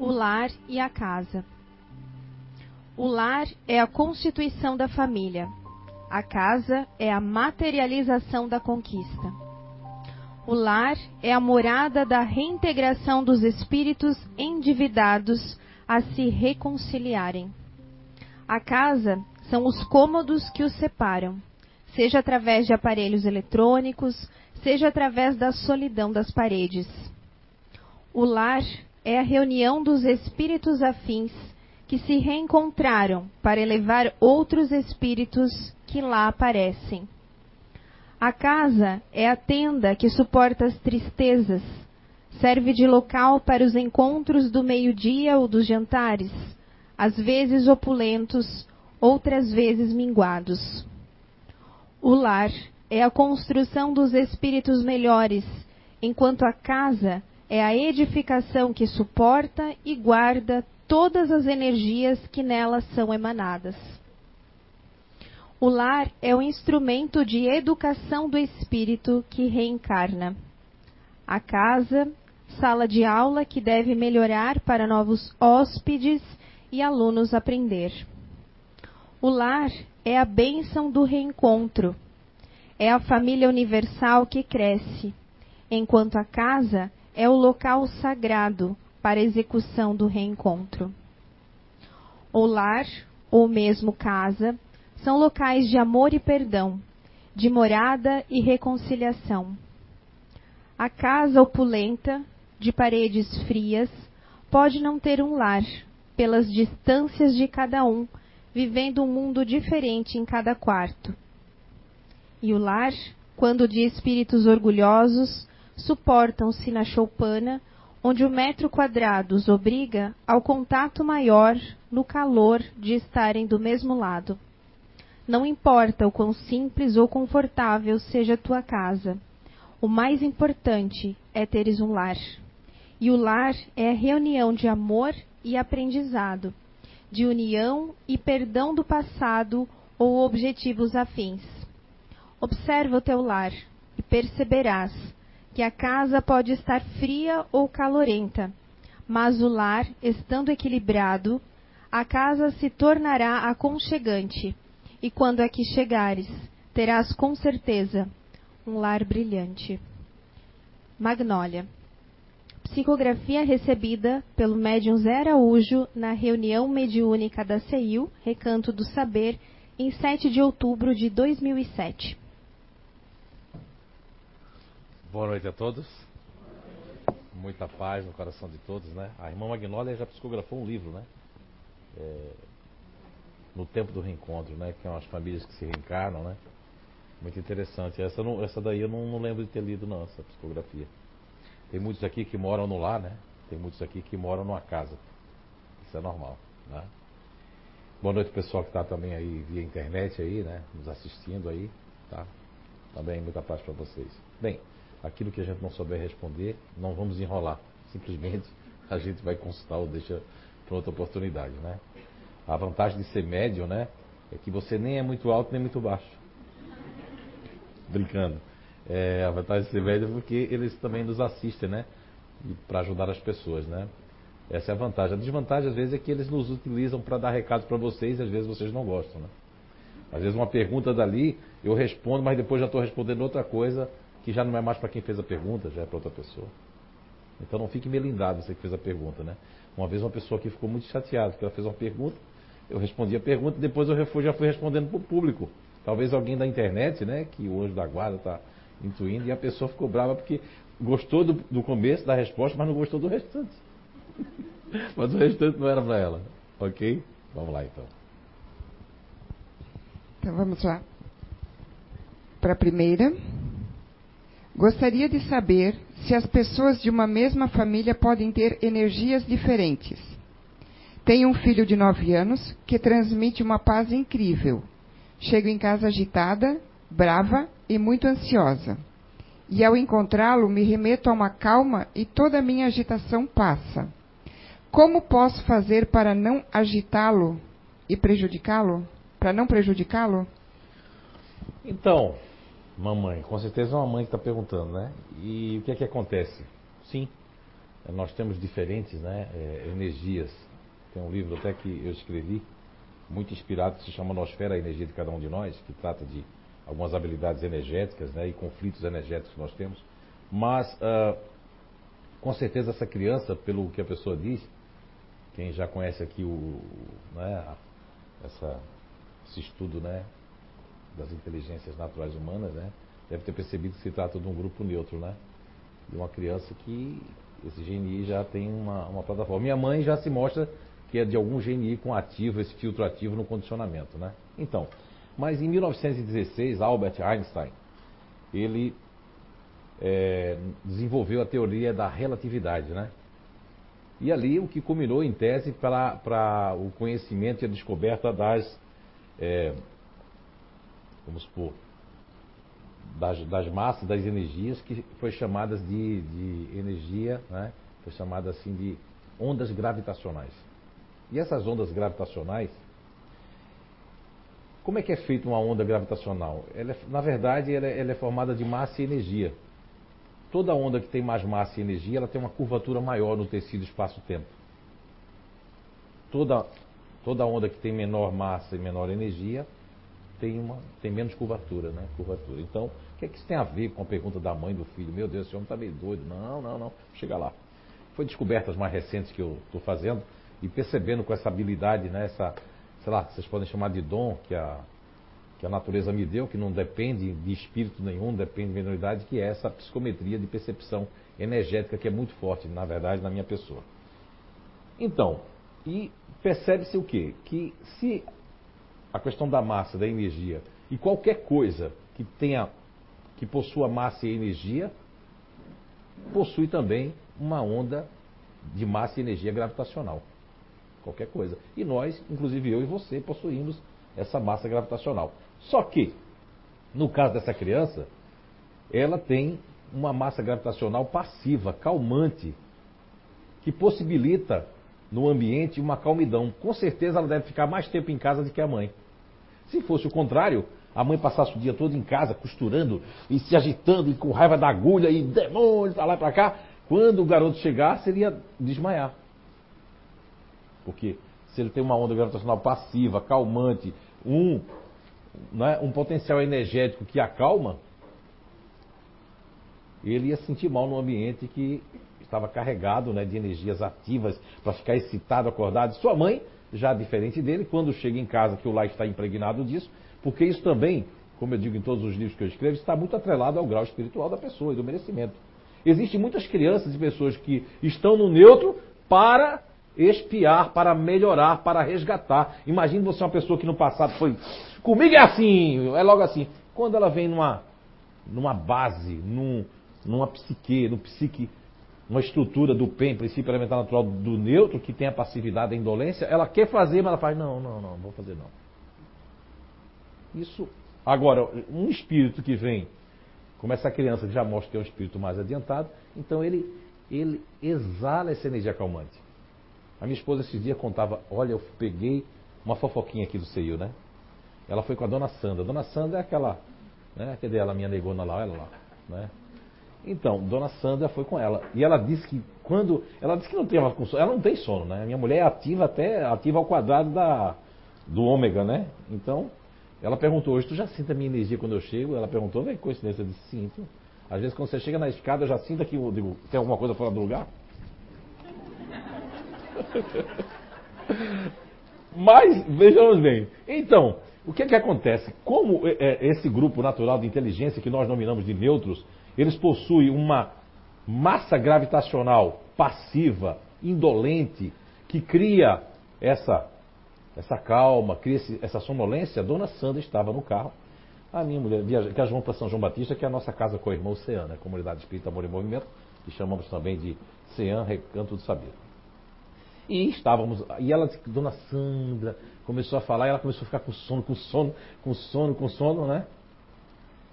o lar e a casa. O lar é a constituição da família. A casa é a materialização da conquista. O lar é a morada da reintegração dos espíritos endividados a se reconciliarem. A casa são os cômodos que os separam, seja através de aparelhos eletrônicos, seja através da solidão das paredes. O lar é a reunião dos espíritos afins que se reencontraram para elevar outros espíritos que lá aparecem. A casa é a tenda que suporta as tristezas, serve de local para os encontros do meio-dia ou dos jantares, às vezes opulentos, outras vezes minguados. O lar é a construção dos espíritos melhores, enquanto a casa é a edificação que suporta e guarda todas as energias que nelas são emanadas. O lar é o instrumento de educação do espírito que reencarna. A casa, sala de aula que deve melhorar para novos hóspedes e alunos aprender. O lar é a bênção do reencontro. É a família universal que cresce, enquanto a casa é o local sagrado para a execução do reencontro. O lar, ou mesmo casa, são locais de amor e perdão, de morada e reconciliação. A casa opulenta, de paredes frias, pode não ter um lar, pelas distâncias de cada um, vivendo um mundo diferente em cada quarto. E o lar, quando de espíritos orgulhosos, suportam-se na choupana, onde o metro quadrado os obriga ao contato maior no calor de estarem do mesmo lado. Não importa o quão simples ou confortável seja a tua casa, o mais importante é teres um lar. E o lar é a reunião de amor e aprendizado, de união e perdão do passado ou objetivos afins. Observa o teu lar e perceberás que a casa pode estar fria ou calorenta, mas o lar, estando equilibrado, a casa se tornará aconchegante, e quando aqui chegares, terás com certeza um lar brilhante. Magnólia. Psicografia recebida pelo médium Zé Araújo na reunião mediúnica da CEIU, Recanto do Saber, em 7 de outubro de 2007. Boa noite a todos. Muita paz no coração de todos, né? A irmã Magnólia já psicografou um livro, né? É, no tempo do reencontro, né? Que são as famílias que se reencarnam, né? Muito interessante. Essa, não, essa daí eu não, não, lembro de ter lido, não, essa psicografia. Tem muitos aqui que moram no lar, né? Tem muitos aqui que moram numa casa. Isso é normal, né? Boa noite, pessoal que está também aí via internet aí, né? Nos assistindo aí, tá? Também muita paz para vocês. Bem, aquilo que a gente não souber responder, não vamos enrolar. Simplesmente a gente vai consultar ou deixa para outra oportunidade, né? A vantagem de ser médio, né? É que você nem é muito alto nem muito baixo. Brincando. É, a vantagem de ser médio é porque eles também nos assistem, né? Para ajudar as pessoas, né? Essa é a vantagem. A desvantagem, às vezes, é que eles nos utilizam para dar recado para vocês e às vezes vocês não gostam, né? Às vezes uma pergunta dali, eu respondo, mas depois já estou respondendo outra coisa que já não é mais para quem fez a pergunta, já é para outra pessoa. Então não fique melindado você que fez a pergunta, né? Uma vez uma pessoa aqui ficou muito chateada, porque ela fez uma pergunta, eu respondi a pergunta, depois eu já fui respondendo para o público. Talvez alguém da internet, né, que o anjo da guarda está intuindo, e a pessoa ficou brava porque gostou do, do começo da resposta, mas não gostou do restante. mas o restante não era para ela. Ok? Vamos lá então. Então vamos lá. Para a primeira. Gostaria de saber se as pessoas de uma mesma família podem ter energias diferentes. Tenho um filho de nove anos que transmite uma paz incrível. Chego em casa agitada, brava e muito ansiosa. E ao encontrá-lo, me remeto a uma calma e toda a minha agitação passa. Como posso fazer para não agitá-lo e prejudicá-lo? Para não prejudicá-lo? Então, mamãe, com certeza é uma mãe que está perguntando, né? E o que é que acontece? Sim, nós temos diferentes né, é, energias. Tem um livro até que eu escrevi, muito inspirado, que se chama Nosfera, a Energia de Cada Um de Nós, que trata de algumas habilidades energéticas né, e conflitos energéticos que nós temos. Mas, uh, com certeza, essa criança, pelo que a pessoa diz, quem já conhece aqui o, né, essa, esse estudo né, das inteligências naturais humanas, né, deve ter percebido que se trata de um grupo neutro, né? De uma criança que esse GNI já tem uma, uma plataforma. Minha mãe já se mostra que é de algum GNI com ativo, esse filtro ativo no condicionamento, né? Então, mas em 1916, Albert Einstein, ele é, desenvolveu a teoria da relatividade, né? E ali o que culminou em tese para o conhecimento e a descoberta das, é, vamos supor, das, das, massas, das energias, que foi chamadas de, de energia, né? foi chamada assim de ondas gravitacionais. E essas ondas gravitacionais, como é que é feita uma onda gravitacional? É, na verdade, ela é, ela é formada de massa e energia. Toda onda que tem mais massa e energia, ela tem uma curvatura maior no tecido espaço-tempo. Toda, toda onda que tem menor massa e menor energia tem, uma, tem menos curvatura, né? Curvatura. Então, o que é que isso tem a ver com a pergunta da mãe do filho? Meu Deus, esse homem está meio doido. Não, não, não. Chega lá. Foi descobertas mais recentes que eu estou fazendo e percebendo com essa habilidade, né? Essa, sei lá, vocês podem chamar de dom que a, que a natureza me deu, que não depende de espírito nenhum, depende de minoridade, que é essa psicometria de percepção energética que é muito forte, na verdade, na minha pessoa. Então, e percebe-se o quê? Que se a questão da massa, da energia, e qualquer coisa que tenha, que possua massa e energia, possui também uma onda de massa e energia gravitacional. Qualquer coisa. E nós, inclusive eu e você, possuímos essa massa gravitacional. Só que, no caso dessa criança, ela tem uma massa gravitacional passiva, calmante, que possibilita no ambiente uma calmidão. Com certeza ela deve ficar mais tempo em casa do que a mãe. Se fosse o contrário, a mãe passasse o dia todo em casa costurando e se agitando e com raiva da agulha e demônio para lá e para cá, quando o garoto chegar, seria desmaiar. Porque se ele tem uma onda gravitacional passiva, calmante, um, né, um potencial energético que acalma, ele ia sentir mal no ambiente que estava carregado né, de energias ativas para ficar excitado, acordado. Sua mãe já diferente dele, quando chega em casa que o lar está impregnado disso, porque isso também, como eu digo em todos os livros que eu escrevo, está muito atrelado ao grau espiritual da pessoa e do merecimento. Existem muitas crianças e pessoas que estão no neutro para espiar, para melhorar, para resgatar. Imagine você uma pessoa que no passado foi, comigo é assim, é logo assim. Quando ela vem numa, numa base, num, numa psique, no psique uma estrutura do PEN, princípio elementar natural do neutro, que tem a passividade, a indolência, ela quer fazer, mas ela faz, não, não, não, não vou fazer não. Isso. Agora, um espírito que vem, como essa criança que já mostra que é um espírito mais adiantado, então ele, ele exala essa energia calmante. A minha esposa esses dias contava, olha, eu peguei uma fofoquinha aqui do CEIU, né? Ela foi com a dona Sandra. A dona Sandra é aquela, né? Cadê ela, minha negona lá, ela lá, né? Então, dona Sandra foi com ela. E ela disse que quando. Ela disse que não tem com sono. Ela não tem sono, né? Minha mulher é ativa até ativa ao quadrado da, do ômega, né? Então, ela perguntou hoje, tu já sente a minha energia quando eu chego? Ela perguntou, vem coincidência, eu disse, sinto. Às vezes quando você chega na escada, eu já sinto que digo, tem alguma coisa fora do lugar? Mas, vejamos bem. Então, o que é que acontece? Como é, é, esse grupo natural de inteligência que nós nominamos de neutros eles possuem uma massa gravitacional passiva, indolente, que cria essa, essa calma, cria essa sonolência. A dona Sandra estava no carro. A minha mulher viaja, que é para São João Batista, que é a nossa casa com a irmã Oceana, né? Comunidade Espírita Amor e Movimento, que chamamos também de CEAN, Recanto do Saber. E estávamos, e ela, dona Sandra, começou a falar, e ela começou a ficar com sono, com sono, com sono, com sono, né?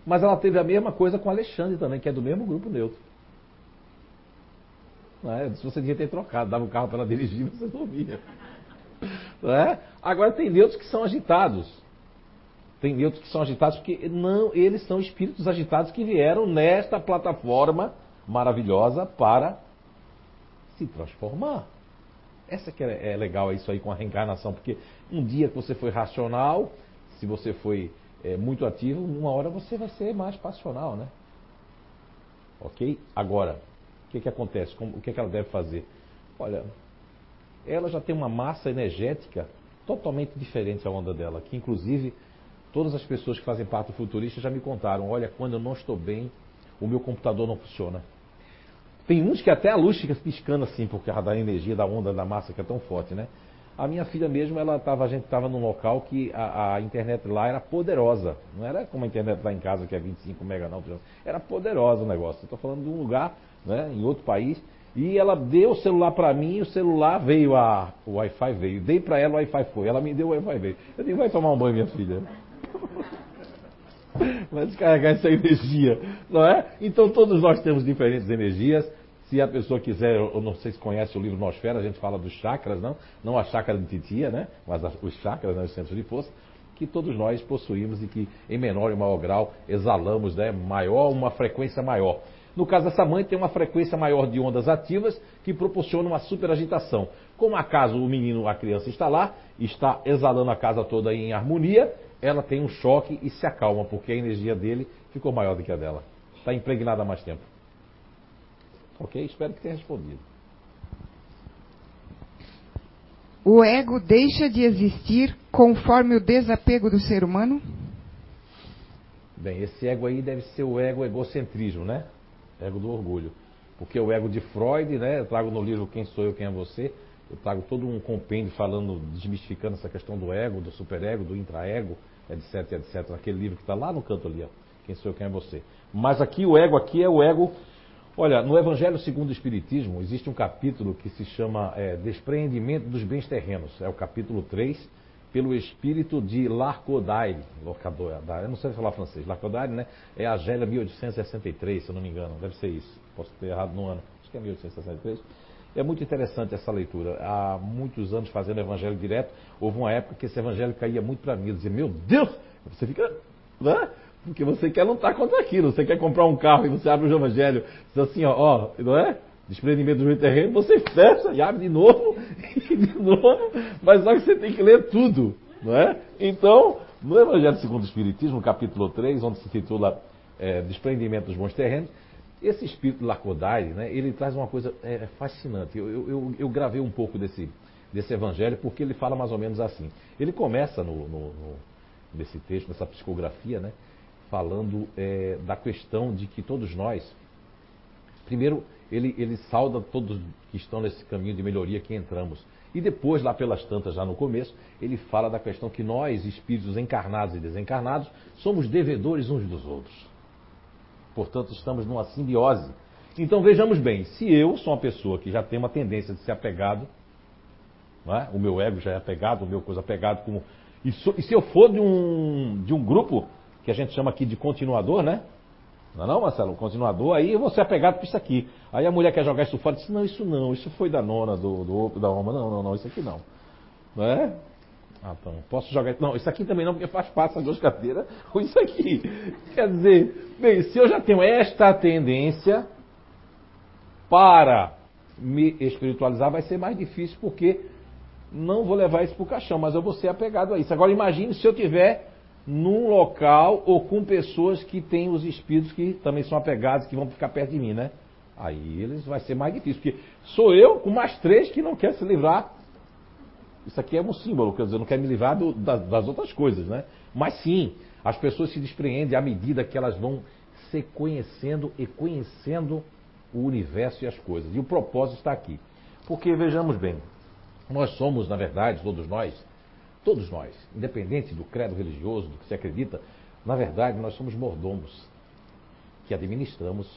Mas ela teve a mesma coisa com Alexandre também, que é do mesmo grupo neutro. É? Se você devia ter trocado, dava o carro para ela dirigir, você dormia. É? Agora tem neutros que são agitados. Tem neutros que são agitados porque não, eles são espíritos agitados que vieram nesta plataforma maravilhosa para se transformar. Essa que é, é legal isso aí com a reencarnação, porque um dia que você foi racional, se você foi é, muito ativo, uma hora você vai ser mais passional, né? Ok? Agora, o que, que acontece? Como, o que, que ela deve fazer? Olha, ela já tem uma massa energética totalmente diferente da onda dela, que inclusive todas as pessoas que fazem parte do futurista já me contaram, olha, quando eu não estou bem, o meu computador não funciona. Tem uns que até a luz fica piscando assim, por causa da energia da onda da massa que é tão forte, né? A minha filha mesmo, ela tava, a gente estava num local que a, a, internet lá era poderosa. Não era como a internet lá em casa, que é 25 mega não. Era poderosa o negócio. Estou falando de um lugar, né, em outro país. E ela deu o celular para mim o celular veio, a, o Wi-Fi veio. Dei para ela, o Wi-Fi foi. Ela me deu o Wi-Fi veio. Eu disse, vai tomar um banho, minha filha. Vai descarregar essa energia, não é? Então todos nós temos diferentes energias. Se a pessoa quiser, eu não sei se conhece o livro Nosfera, a gente fala dos chakras, não? Não a chácara de titia, né? Mas os chakras, né? os centros de força, que todos nós possuímos e que em menor e maior grau exalamos, né? Maior, uma frequência maior. No caso dessa mãe, tem uma frequência maior de ondas ativas que proporciona uma superagitação. Como acaso o menino, a criança está lá, está exalando a casa toda em harmonia, ela tem um choque e se acalma, porque a energia dele ficou maior do que a dela. Está impregnada há mais tempo. Ok? Espero que tenha respondido. O ego deixa de existir conforme o desapego do ser humano? Bem, esse ego aí deve ser o ego egocentrismo, né? Ego do orgulho. Porque o ego de Freud, né? Eu trago no livro Quem Sou Eu, Quem é Você. Eu trago todo um compêndio falando, desmistificando essa questão do ego, do superego, do intraego, etc, etc. Naquele livro que está lá no canto ali, ó. Quem Sou Eu, Quem é Você. Mas aqui o ego aqui é o ego Olha, no Evangelho segundo o Espiritismo existe um capítulo que se chama é, Despreendimento dos Bens Terrenos. É o capítulo 3, pelo espírito de Larcodaire. Eu não sei falar francês. Larcodaire, né? É a Gélia 1863, se eu não me engano. Deve ser isso. Posso ter errado no ano. Acho que é 1863. É muito interessante essa leitura. Há muitos anos fazendo evangelho direto, houve uma época que esse evangelho caía muito para mim. Eu dizia, meu Deus! Você fica. Né? Porque você quer lutar contra aquilo. Você quer comprar um carro e você abre o evangelho, diz assim, ó, ó, não é? Desprendimento do meu terreno, você fecha e abre de novo, e de novo, mas só que você tem que ler tudo, não é? Então, no Evangelho segundo o Espiritismo, capítulo 3, onde se titula é, Desprendimento dos bons terrenos, esse espírito Lacodaire, né, ele traz uma coisa é, fascinante. Eu, eu, eu, gravei um pouco desse, desse evangelho porque ele fala mais ou menos assim. Ele começa no, no, no nesse texto, nessa psicografia, né, falando é, da questão de que todos nós, primeiro, ele, ele sauda todos que estão nesse caminho de melhoria que entramos. E depois, lá pelas tantas, já no começo, ele fala da questão que nós, espíritos encarnados e desencarnados, somos devedores uns dos outros. Portanto, estamos numa simbiose. Então vejamos bem, se eu sou uma pessoa que já tem uma tendência de ser apegado, é? o meu ego já é apegado, o meu coisa apegado como. E, so, e se eu for de um, de um grupo que a gente chama aqui de continuador, né? Não é não, Marcelo? Continuador, aí você é apegado por isso aqui. Aí a mulher quer jogar isso fora diz, não, isso não, isso foi da nona, do, do da Roma. Não, não, não, isso aqui não. Não é? Ah, então, posso jogar. Não, isso aqui também não, porque faz parte das duas cadeiras, ou isso aqui. Quer dizer, bem, se eu já tenho esta tendência para me espiritualizar, vai ser mais difícil, porque não vou levar isso para o caixão, mas eu vou ser apegado a isso. Agora imagine se eu tiver num local ou com pessoas que têm os espíritos que também são apegados, que vão ficar perto de mim, né? Aí eles vai ser mais difícil, porque sou eu com mais três que não quer se livrar. Isso aqui é um símbolo, quer dizer, não quer me livrar do, das, das outras coisas, né? Mas sim, as pessoas se despreendem à medida que elas vão se conhecendo e conhecendo o universo e as coisas. E o propósito está aqui. Porque vejamos bem, nós somos, na verdade, todos nós, Todos nós, independente do credo religioso, do que se acredita, na verdade nós somos mordomos que administramos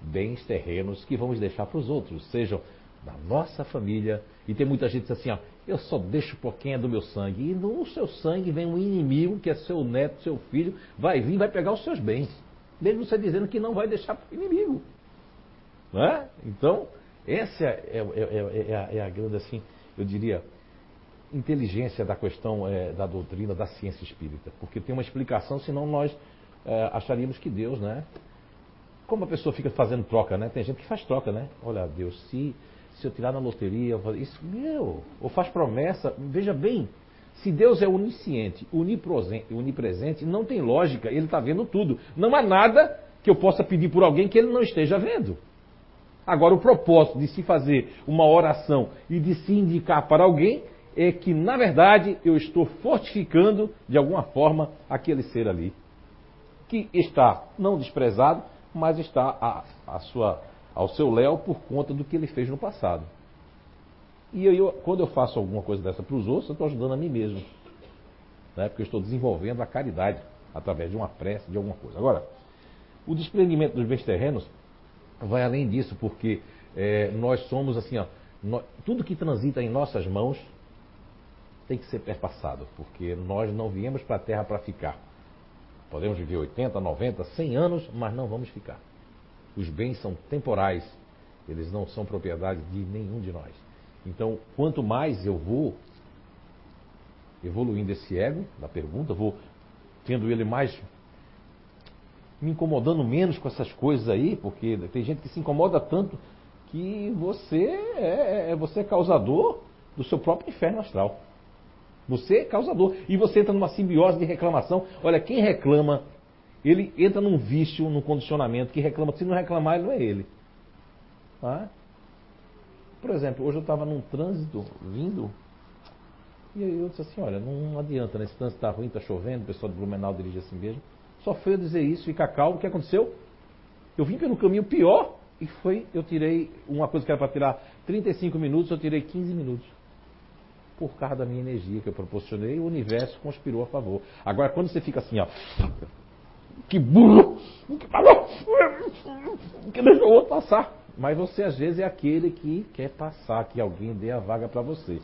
bens terrenos que vamos deixar para os outros, sejam da nossa família. E tem muita gente que diz assim, ó, eu só deixo é do meu sangue. E no seu sangue vem um inimigo que é seu neto, seu filho, vai vir vai pegar os seus bens. Mesmo você dizendo que não vai deixar para o inimigo. Não é? Então, essa é, é, é, é, a, é a grande, assim, eu diria, inteligência da questão é, da doutrina da ciência espírita, porque tem uma explicação, senão nós é, acharíamos que Deus, né? Como a pessoa fica fazendo troca, né? Tem gente que faz troca, né? Olha, Deus, se se eu tirar na loteria, isso, meu, ou faz promessa, veja bem, se Deus é onisciente, onipresente, não tem lógica, Ele está vendo tudo. Não há nada que eu possa pedir por alguém que Ele não esteja vendo. Agora, o propósito de se fazer uma oração e de se indicar para alguém é que, na verdade, eu estou fortificando, de alguma forma, aquele ser ali. Que está não desprezado, mas está a, a sua, ao seu léu por conta do que ele fez no passado. E eu, quando eu faço alguma coisa dessa para os outros, eu estou ajudando a mim mesmo. Né? Porque eu estou desenvolvendo a caridade através de uma prece, de alguma coisa. Agora, o desprendimento dos bens terrenos vai além disso, porque é, nós somos assim, ó, nós, tudo que transita em nossas mãos tem que ser perpassado, porque nós não viemos para a Terra para ficar. Podemos viver 80, 90, 100 anos, mas não vamos ficar. Os bens são temporais, eles não são propriedade de nenhum de nós. Então, quanto mais eu vou evoluindo esse ego da pergunta, vou tendo ele mais me incomodando menos com essas coisas aí, porque tem gente que se incomoda tanto que você é, é você é causador do seu próprio inferno astral. Você é causador. E você entra numa simbiose de reclamação. Olha, quem reclama, ele entra num vício, num condicionamento que reclama. Se não reclamar, ele não é ele. Tá? Por exemplo, hoje eu estava num trânsito vindo. E eu disse assim, olha, não adianta, né? Trânsito está ruim, está chovendo, o pessoal de Blumenau dirige assim mesmo. Só foi eu dizer isso, ficar calmo, o que aconteceu? Eu vim pelo caminho pior e foi, eu tirei uma coisa que era para tirar 35 minutos, eu tirei 15 minutos. Por causa da minha energia que eu proporcionei, o universo conspirou a favor. Agora, quando você fica assim, ó, que burro, que falou, que deixou o outro passar. Mas você às vezes é aquele que quer passar, que alguém dê a vaga para você.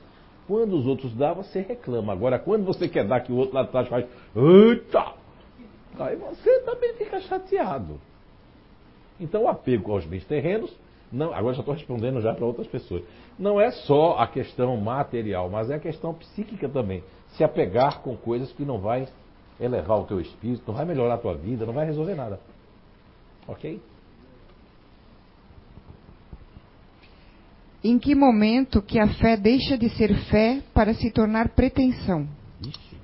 Quando os outros dão, você reclama. Agora, quando você quer dar que o outro lá atrás faz, eita, aí você também fica chateado. Então, o apego aos bens terrenos, não, agora já estou respondendo já para outras pessoas. Não é só a questão material, mas é a questão psíquica também. Se apegar com coisas que não vai elevar o teu espírito, não vai melhorar a tua vida, não vai resolver nada. Ok? Em que momento que a fé deixa de ser fé para se tornar pretensão? Ixi.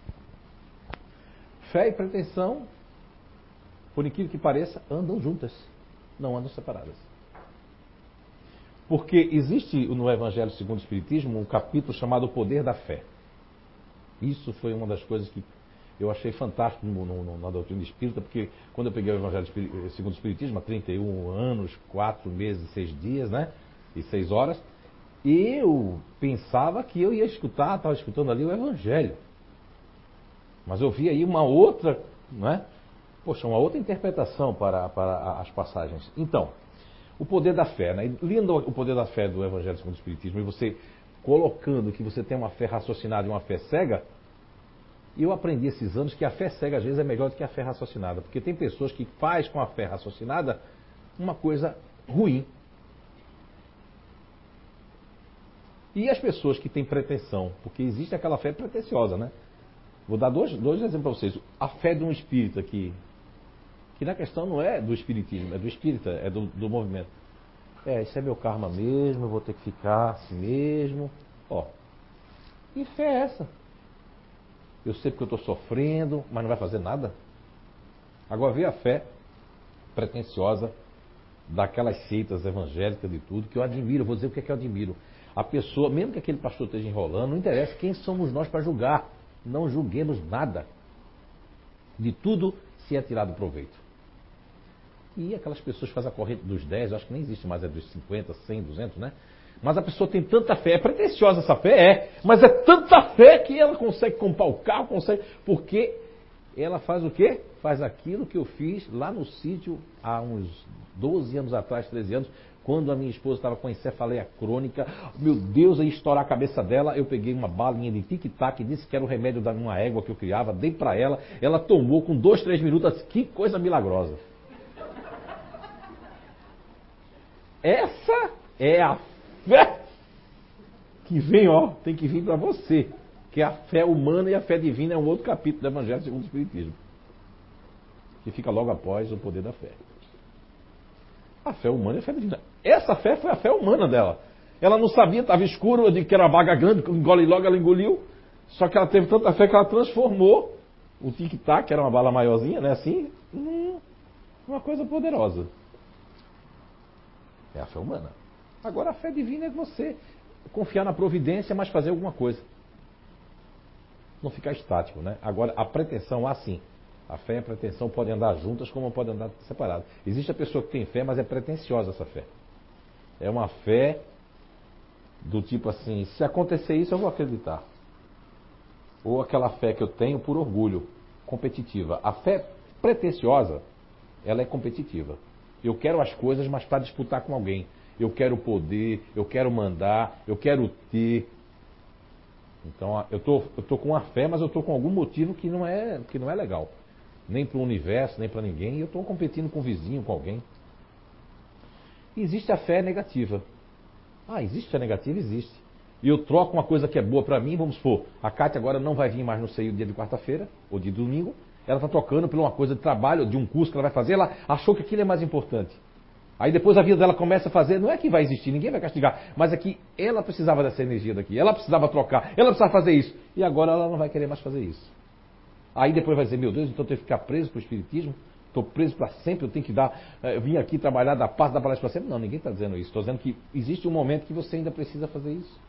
Fé e pretensão, por incrível que pareça, andam juntas, não andam separadas. Porque existe no Evangelho segundo o Espiritismo um capítulo chamado O Poder da Fé. Isso foi uma das coisas que eu achei fantástico no, no, na doutrina espírita, porque quando eu peguei o Evangelho segundo o Espiritismo, há 31 anos, 4 meses, 6 dias, né? E 6 horas, eu pensava que eu ia escutar, estava escutando ali o Evangelho. Mas eu vi aí uma outra, né? Poxa, uma outra interpretação para, para as passagens. Então, o poder da fé, né? Lendo o poder da fé do Evangelho segundo o Espiritismo e você colocando que você tem uma fé raciocinada e uma fé cega, eu aprendi esses anos que a fé cega às vezes é melhor do que a fé raciocinada, porque tem pessoas que faz com a fé raciocinada uma coisa ruim. E as pessoas que têm pretensão, porque existe aquela fé pretensiosa, né? Vou dar dois, dois exemplos para vocês. A fé de um espírita que, que na questão não é do espiritismo, é do espírita, é do, do movimento. É, isso é meu karma mesmo, eu vou ter que ficar assim mesmo. Ó, e fé é essa? Eu sei porque eu estou sofrendo, mas não vai fazer nada. Agora vê a fé pretensiosa daquelas seitas evangélicas de tudo, que eu admiro, vou dizer o que é que eu admiro. A pessoa, mesmo que aquele pastor esteja enrolando, não interessa quem somos nós para julgar. Não julguemos nada. De tudo se é tirado proveito. E aquelas pessoas fazem a corrente dos 10, acho que nem existe mais, é dos 50, 100, 200, né? Mas a pessoa tem tanta fé, é pretensiosa essa fé, é, mas é tanta fé que ela consegue comprar o carro, consegue, porque ela faz o quê? Faz aquilo que eu fiz lá no sítio há uns 12 anos atrás, 13 anos, quando a minha esposa estava com encefaleia crônica, meu Deus, aí estourar a cabeça dela, eu peguei uma balinha de tic-tac, disse que era o remédio da uma égua que eu criava, dei para ela, ela tomou com dois, três minutos, que coisa milagrosa. Essa é a fé que vem, ó, tem que vir para você. Que a fé humana e a fé divina é um outro capítulo do Evangelho segundo o Espiritismo. Que fica logo após o poder da fé. A fé humana e a fé divina. Essa fé foi a fé humana dela. Ela não sabia, estava escuro, eu que era baga grande, engole logo, ela engoliu. Só que ela teve tanta fé que ela transformou o tic-tac, que era uma bala maiorzinha, né? Assim, uma coisa poderosa. É a fé humana. Agora a fé divina é você confiar na providência, mas fazer alguma coisa. Não ficar estático, né? Agora a pretensão, assim, a fé e a pretensão podem andar juntas como podem andar separadas. Existe a pessoa que tem fé, mas é pretensiosa essa fé. É uma fé do tipo assim, se acontecer isso eu vou acreditar. Ou aquela fé que eu tenho por orgulho, competitiva. A fé pretensiosa, ela é competitiva. Eu quero as coisas, mas para disputar com alguém. Eu quero poder, eu quero mandar, eu quero ter. Então eu tô, eu tô com a fé, mas eu tô com algum motivo que não é, que não é legal. Nem para o universo, nem para ninguém. E eu estou competindo com o vizinho, com alguém. existe a fé negativa. Ah, existe fé negativa? Existe. E eu troco uma coisa que é boa para mim, vamos supor, a Kátia agora não vai vir mais no seio dia de quarta-feira, ou de domingo, ela está trocando por uma coisa de trabalho, de um curso que ela vai fazer, ela achou que aquilo é mais importante. Aí depois a vida dela começa a fazer, não é que vai existir, ninguém vai castigar, mas é que ela precisava dessa energia daqui, ela precisava trocar, ela precisava fazer isso. E agora ela não vai querer mais fazer isso. Aí depois vai dizer, meu Deus, então eu tenho que ficar preso para o Espiritismo? Estou preso para sempre, eu tenho que dar, eh, eu vim aqui trabalhar da paz da palestra para sempre. Não, ninguém está dizendo isso. Estou dizendo que existe um momento que você ainda precisa fazer isso.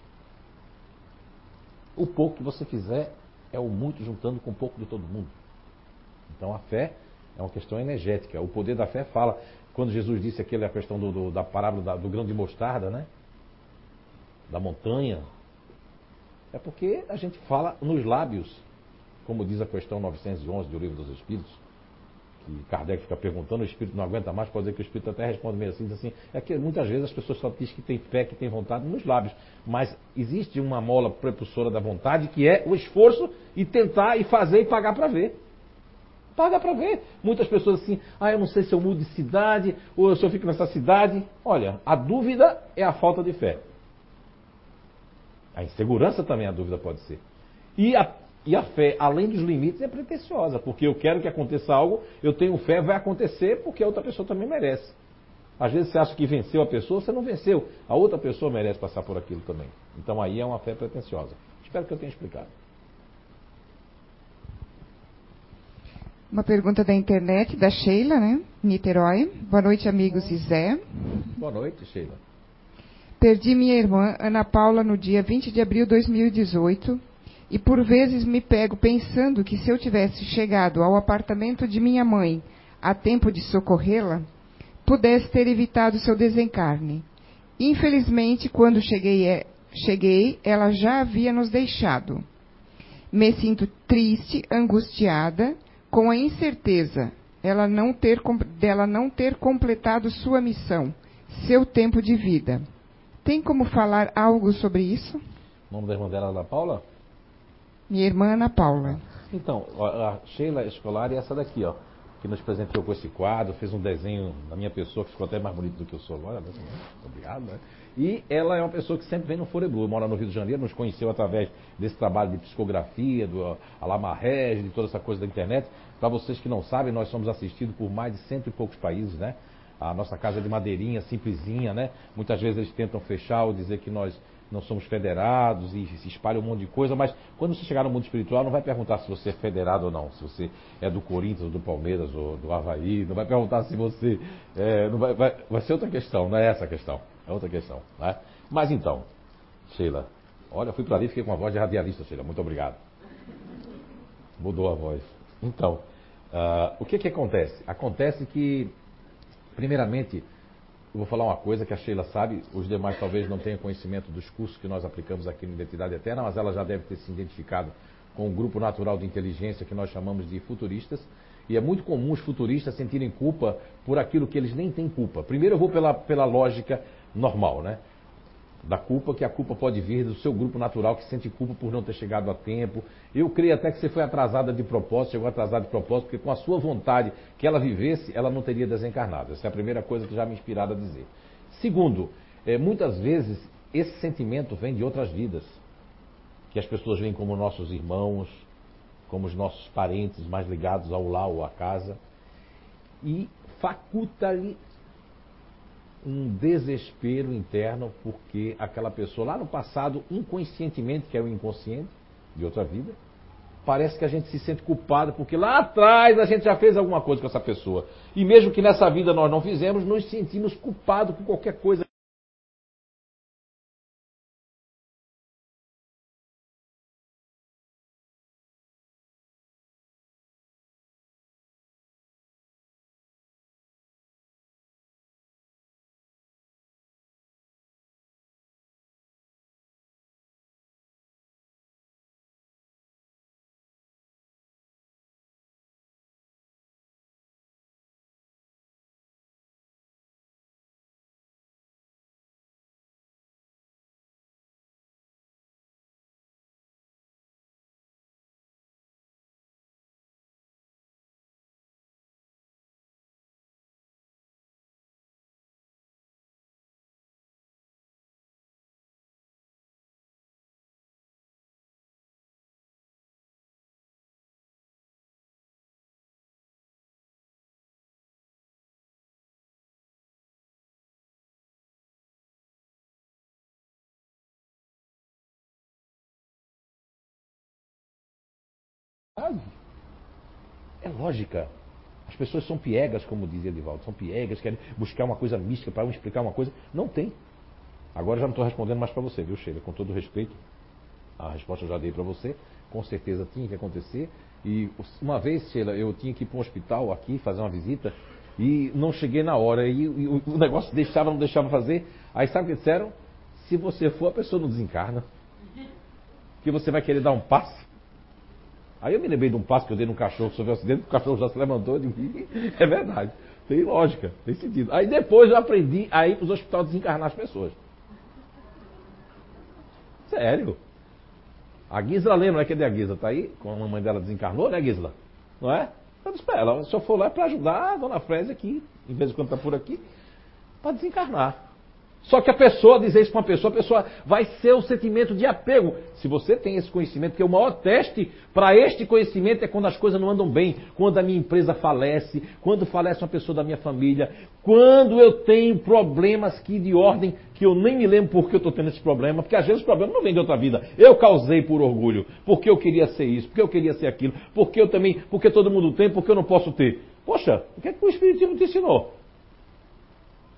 O pouco que você fizer é o muito juntando com o pouco de todo mundo. Então a fé é uma questão energética. O poder da fé fala, quando Jesus disse aquela questão do, do, da parábola da, do grão de mostarda, né? Da montanha. É porque a gente fala nos lábios, como diz a questão 911 do Livro dos Espíritos, que Kardec fica perguntando, o espírito não aguenta mais, pode dizer que o espírito até responde meio assim, diz assim, é que muitas vezes as pessoas só dizem que tem fé, que tem vontade nos lábios, mas existe uma mola propulsora da vontade que é o esforço e tentar e fazer e pagar para ver. Paga para ver. Muitas pessoas assim, ah, eu não sei se eu mudo de cidade ou se eu fico nessa cidade. Olha, a dúvida é a falta de fé. A insegurança também a dúvida pode ser. E a, e a fé, além dos limites, é pretensiosa, porque eu quero que aconteça algo, eu tenho fé, vai acontecer porque a outra pessoa também merece. Às vezes você acha que venceu a pessoa, você não venceu. A outra pessoa merece passar por aquilo também. Então aí é uma fé pretensiosa. Espero que eu tenha explicado. Uma pergunta da internet, da Sheila, né? Niterói. Boa noite, amigos e Zé. Boa noite, Sheila. Perdi minha irmã, Ana Paula, no dia 20 de abril de 2018 e por vezes me pego pensando que se eu tivesse chegado ao apartamento de minha mãe a tempo de socorrê-la, pudesse ter evitado seu desencarne. Infelizmente, quando cheguei, é, cheguei, ela já havia nos deixado. Me sinto triste, angustiada com a incerteza ela não ter, dela não ter completado sua missão, seu tempo de vida. Tem como falar algo sobre isso? O nome da irmã dela, Ana Paula? Minha irmã Ana Paula. Então, a Sheila Escolar é essa daqui, ó, que nos presenteou com esse quadro, fez um desenho da minha pessoa que ficou até mais bonito do que eu sou agora. Né? Obrigado, né? E ela é uma pessoa que sempre vem no Foreblu, mora no Rio de Janeiro, nos conheceu através desse trabalho de psicografia, do Alamarrege, de toda essa coisa da internet. Para vocês que não sabem, nós somos assistidos por mais de cento e poucos países, né? A nossa casa é de madeirinha, simplesinha, né? Muitas vezes eles tentam fechar ou dizer que nós não somos federados e se espalha um monte de coisa, mas quando você chegar no mundo espiritual, não vai perguntar se você é federado ou não, se você é do Corinthians, do Palmeiras ou do Havaí, não vai perguntar se você. É, vai, vai, vai ser outra questão, não é essa a questão. É outra questão. Né? Mas então, Sheila, olha, fui para ali e fiquei com uma voz de radialista, Sheila, muito obrigado. Mudou a voz. Então, uh, o que que acontece? Acontece que, primeiramente, eu vou falar uma coisa que a Sheila sabe, os demais talvez não tenham conhecimento dos cursos que nós aplicamos aqui no Identidade Eterna, mas ela já deve ter se identificado com o grupo natural de inteligência que nós chamamos de futuristas. E é muito comum os futuristas sentirem culpa por aquilo que eles nem têm culpa. Primeiro eu vou pela, pela lógica normal, né? Da culpa, que a culpa pode vir do seu grupo natural que sente culpa por não ter chegado a tempo. Eu creio até que você foi atrasada de propósito, chegou atrasada de propósito, porque com a sua vontade que ela vivesse, ela não teria desencarnado. Essa é a primeira coisa que já me inspirado a dizer. Segundo, é, muitas vezes esse sentimento vem de outras vidas, que as pessoas veem como nossos irmãos, como os nossos parentes mais ligados ao lar ou à casa, e faculta-lhe um desespero interno porque aquela pessoa lá no passado, inconscientemente, que é o inconsciente de outra vida, parece que a gente se sente culpado porque lá atrás a gente já fez alguma coisa com essa pessoa. E mesmo que nessa vida nós não fizemos, nos sentimos culpados por qualquer coisa É lógica. As pessoas são piegas, como dizia Edivaldo, são piegas, querem buscar uma coisa mística para explicar uma coisa. Não tem. Agora já não estou respondendo mais para você, viu, Sheila? Com todo respeito, a resposta eu já dei para você. Com certeza tinha que acontecer. E uma vez, Sheila, eu tinha que ir para um hospital aqui fazer uma visita e não cheguei na hora. E, e o negócio deixava, não deixava fazer. Aí sabe o que disseram? Se você for, a pessoa não desencarna. Que você vai querer dar um passe. Aí eu me lembrei de um passo que eu dei no cachorro, sofreu um acidente, o cachorro já se levantou de mim. É verdade. Tem lógica, tem sentido. Aí depois eu aprendi a ir para os hospitais desencarnar as pessoas. Sério. A Gisela lembra, né? Cadê a Gisela? Tá aí? Com a mamãe dela desencarnou, né, Gisela? Não é? Eu disse para ela, se eu for lá é para ajudar a dona Frésia aqui, em vez de quando está por aqui, para desencarnar. Só que a pessoa, dizer isso para uma pessoa, a pessoa vai ser o sentimento de apego. Se você tem esse conhecimento, que é o maior teste para este conhecimento é quando as coisas não andam bem, quando a minha empresa falece, quando falece uma pessoa da minha família, quando eu tenho problemas que de ordem que eu nem me lembro por que eu estou tendo esse problema, porque às vezes o problema não vem de outra vida. Eu causei por orgulho, porque eu queria ser isso, porque eu queria ser aquilo, porque eu também, porque todo mundo tem, porque eu não posso ter. Poxa, o que é que o Espiritismo te ensinou?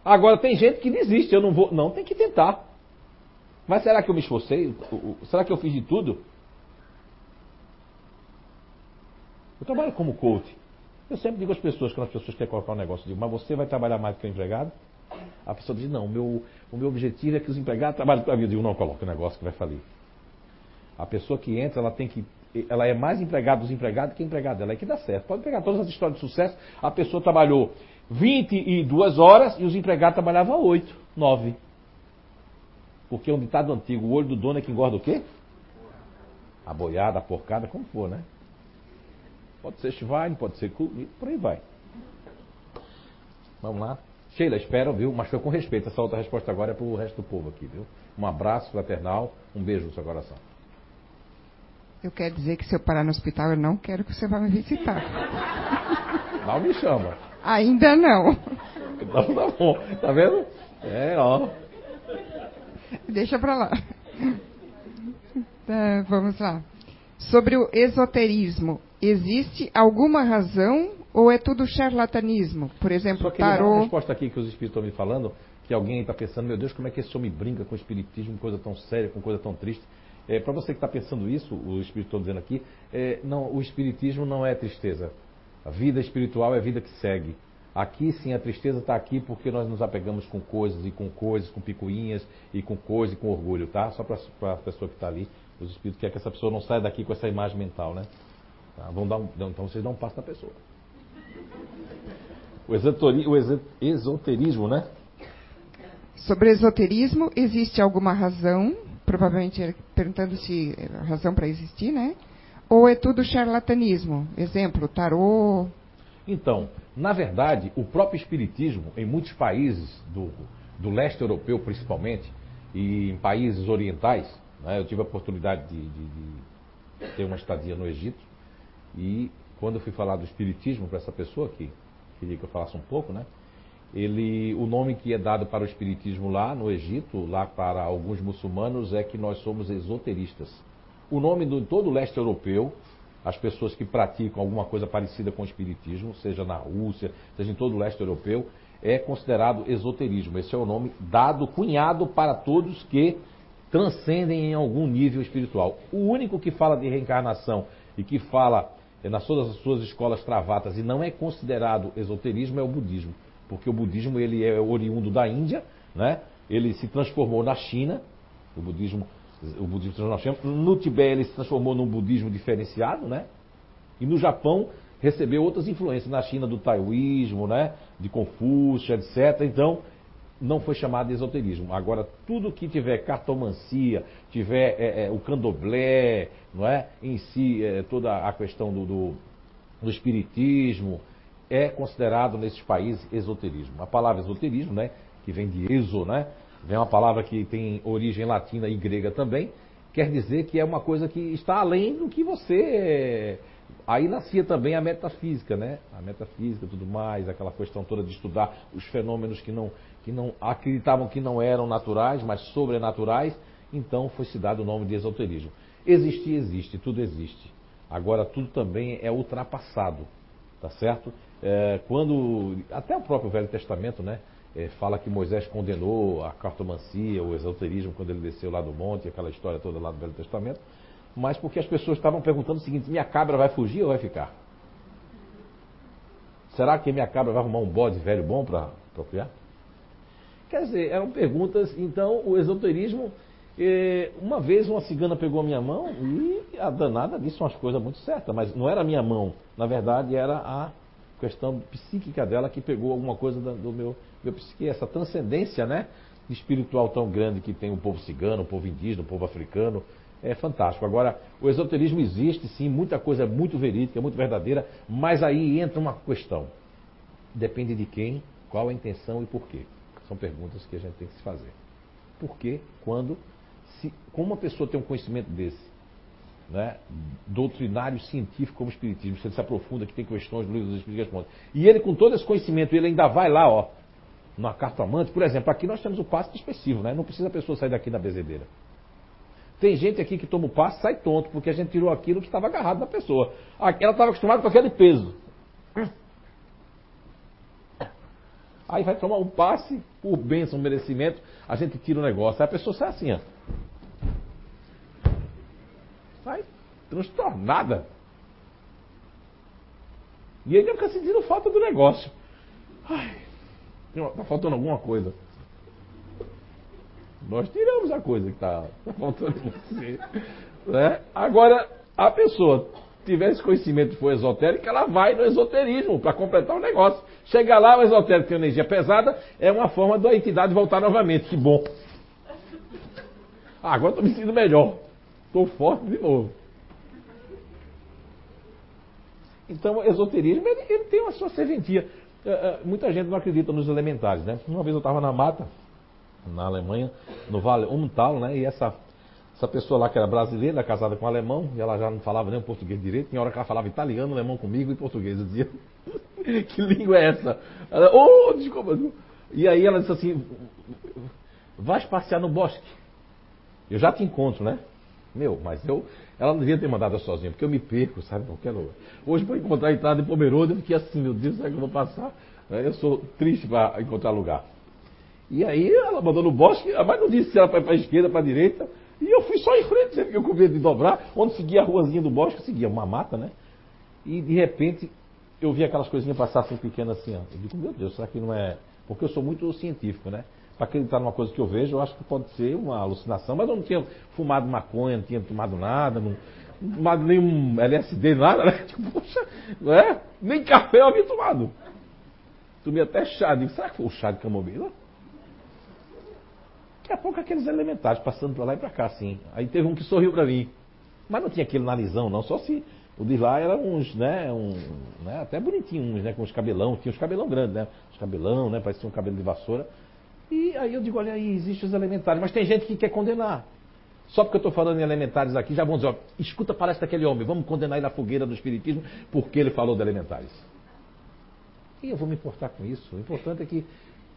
Agora tem gente que desiste, eu não vou. Não, tem que tentar. Mas será que eu me esforcei? Será que eu fiz de tudo? Eu trabalho como coach. Eu sempre digo às pessoas, quando as pessoas querem colocar um negócio, eu digo, mas você vai trabalhar mais do que o empregado? A pessoa diz, não, o meu, o meu objetivo é que os empregados trabalhem para mim. Eu digo, não, coloque o negócio que vai falir. A pessoa que entra, ela tem que. Ela é mais empregada dos empregados que empregada. Ela é que dá certo. Pode pegar todas as histórias de sucesso. A pessoa trabalhou 22 horas e os empregados trabalhavam 8, 9. Porque é um ditado antigo, o olho do dono é que engorda o quê? A boiada, a porcada, como for, né? Pode ser Schwein, pode ser Kuhn, por aí vai. Vamos lá. Sheila, espero, viu? Mas foi com respeito. Essa outra resposta agora é para o resto do povo aqui, viu? Um abraço fraternal, um beijo no seu coração. Eu quero dizer que se eu parar no hospital, eu não quero que você vá me visitar. Não me chama. Ainda não. Então tá bom. Tá vendo? É, ó. Deixa pra lá. Tá, vamos lá. Sobre o esoterismo, existe alguma razão ou é tudo charlatanismo? Por exemplo, Só tarô. Uma resposta aqui que os espíritos estão me falando, que alguém está pensando, meu Deus, como é que esse homem brinca com o espiritismo, coisa tão séria, com coisa tão triste. É, Para você que está pensando isso, o espírito está dizendo aqui, é, não, o espiritismo não é tristeza. A vida espiritual é a vida que segue. Aqui sim, a tristeza está aqui porque nós nos apegamos com coisas e com coisas, com picuinhas e com coisas e com orgulho, tá? Só para a pessoa que está ali, os espíritos querem que essa pessoa não saia daqui com essa imagem mental, né? Tá? Vão dar um, então vocês dão um passo na pessoa. O, esoterismo, o esoterismo, né? Sobre esoterismo, existe alguma razão? Provavelmente perguntando se razão para existir, né? Ou é tudo charlatanismo? Exemplo, tarô. Então, na verdade, o próprio Espiritismo, em muitos países do, do leste europeu principalmente, e em países orientais, né, eu tive a oportunidade de, de, de, ter uma estadia no Egito, e quando eu fui falar do Espiritismo para essa pessoa que queria que eu falasse um pouco, né, ele, o nome que é dado para o espiritismo lá no Egito, lá para alguns muçulmanos, é que nós somos esoteristas. O nome de todo o leste europeu, as pessoas que praticam alguma coisa parecida com o espiritismo, seja na Rússia, seja em todo o leste europeu, é considerado esoterismo. Esse é o nome dado, cunhado para todos que transcendem em algum nível espiritual. O único que fala de reencarnação e que fala é, nas todas as suas escolas travatas e não é considerado esoterismo é o budismo porque o budismo ele é oriundo da Índia, né? ele se transformou na China, o budismo, o budismo transformou na China, no Tibete ele se transformou num budismo diferenciado, né? e no Japão recebeu outras influências, na China do taoísmo, né? de Confúcio, etc. Então, não foi chamado de esoterismo. Agora, tudo que tiver cartomancia, tiver é, é, o candomblé, não é? em si, é, toda a questão do, do, do espiritismo, é considerado nesses países esoterismo. A palavra esoterismo, né, que vem de exo, né, vem uma palavra que tem origem latina e grega também, quer dizer que é uma coisa que está além do que você. Aí nascia também a metafísica, né? A metafísica tudo mais, aquela questão toda de estudar os fenômenos que não, que não acreditavam que não eram naturais, mas sobrenaturais. Então foi se dado o nome de esoterismo. Existir, existe, tudo existe. Agora, tudo também é ultrapassado, tá certo? É, quando até o próprio Velho Testamento, né, é, fala que Moisés condenou a cartomancia, o esoterismo quando ele desceu lá do monte, aquela história toda lá do Velho Testamento, mas porque as pessoas estavam perguntando o seguinte: minha cabra vai fugir ou vai ficar? Será que minha cabra vai arrumar um bode velho bom para criar? Quer dizer, eram perguntas. Então, o esoterismo. Eh, uma vez uma cigana pegou a minha mão e a danada disse umas coisas muito certas, mas não era a minha mão, na verdade era a questão psíquica dela que pegou alguma coisa do meu, meu psique, essa transcendência né, espiritual tão grande que tem o povo cigano, o povo indígena, o povo africano. É fantástico. Agora, o esoterismo existe, sim, muita coisa é muito verídica, muito verdadeira, mas aí entra uma questão. Depende de quem, qual a intenção e por quê. São perguntas que a gente tem que se fazer. Por quê? Quando, se, como uma pessoa tem um conhecimento desse, né, doutrinário científico como o Espiritismo. Você se aprofunda, que tem questões do livro dos Espíritos respondem. E ele, com todo esse conhecimento, ele ainda vai lá, ó, na cartomante. Por exemplo, aqui nós temos o passe expressivo, né? Não precisa a pessoa sair daqui da bezedeira. Tem gente aqui que toma o passe e sai tonto, porque a gente tirou aquilo que estava agarrado na pessoa. Ela estava acostumada com aquele peso. Aí vai tomar um passe, por bênção, merecimento, a gente tira o negócio. Aí a pessoa sai assim, ó. Sai transtornada. E ainda fica sentindo falta do negócio. Ai, tá faltando alguma coisa. Nós tiramos a coisa que está tá faltando em você. Né? Agora, a pessoa tivesse conhecimento for esotérico, ela vai no esoterismo para completar o negócio. Chega lá, o esotérico tem energia pesada, é uma forma da entidade voltar novamente. Que bom. Ah, agora estou me sentindo melhor. Estou forte de novo. Então, o esoterismo ele, ele tem uma sua serventia. É, é, muita gente não acredita nos elementares, né? Uma vez eu estava na mata, na Alemanha, no Vale Umtal, né? E essa, essa pessoa lá que era brasileira, casada com um alemão, e ela já não falava nem o português direito. Tinha hora que ela falava italiano, alemão comigo e português. Eu dizia, que língua é essa? Ela, oh, desculpa. E aí ela disse assim, vai passear no bosque. Eu já te encontro, né? Meu, mas eu. Ela não devia ter mandado eu sozinha, porque eu me perco, sabe? Qualquer lugar. Hoje, para encontrar a entrada em Pomerode, eu fiquei assim, meu Deus, será que eu vou passar? Eu sou triste para encontrar lugar. E aí ela mandou no bosque, mas não disse se ela foi para a esquerda, para a direita. E eu fui só em frente, sempre que eu com medo de dobrar. Onde seguia a ruazinha do bosque, seguia uma mata, né? E de repente eu vi aquelas coisinhas passar assim pequenas assim, ó. Eu digo, meu Deus, será que não é. Porque eu sou muito científico, né? Para acreditar numa coisa que eu vejo, eu acho que pode ser uma alucinação, mas eu não tinha fumado maconha, não tinha tomado nada, não, não tomado nenhum LSD, nada, né? Tipo, poxa, não é? Nem café eu havia tomado. Tomei até chá, digo, será que foi o chá de camomila? Daqui a pouco aqueles elementares passando para lá e para cá, assim. Aí teve um que sorriu para mim. Mas não tinha aquele narizão, não, só se. O de lá era uns, né, um, né, até bonitinho, uns, né, com os cabelão, tinha os cabelão grandes, né, os cabelão, né, parecia um cabelo de vassoura. E aí eu digo, olha aí, existem os elementares, mas tem gente que quer condenar. Só porque eu estou falando em elementares aqui, já vão dizer, ó, escuta parece daquele homem, vamos condenar ele na fogueira do Espiritismo porque ele falou de elementares. E eu vou me importar com isso. O importante é que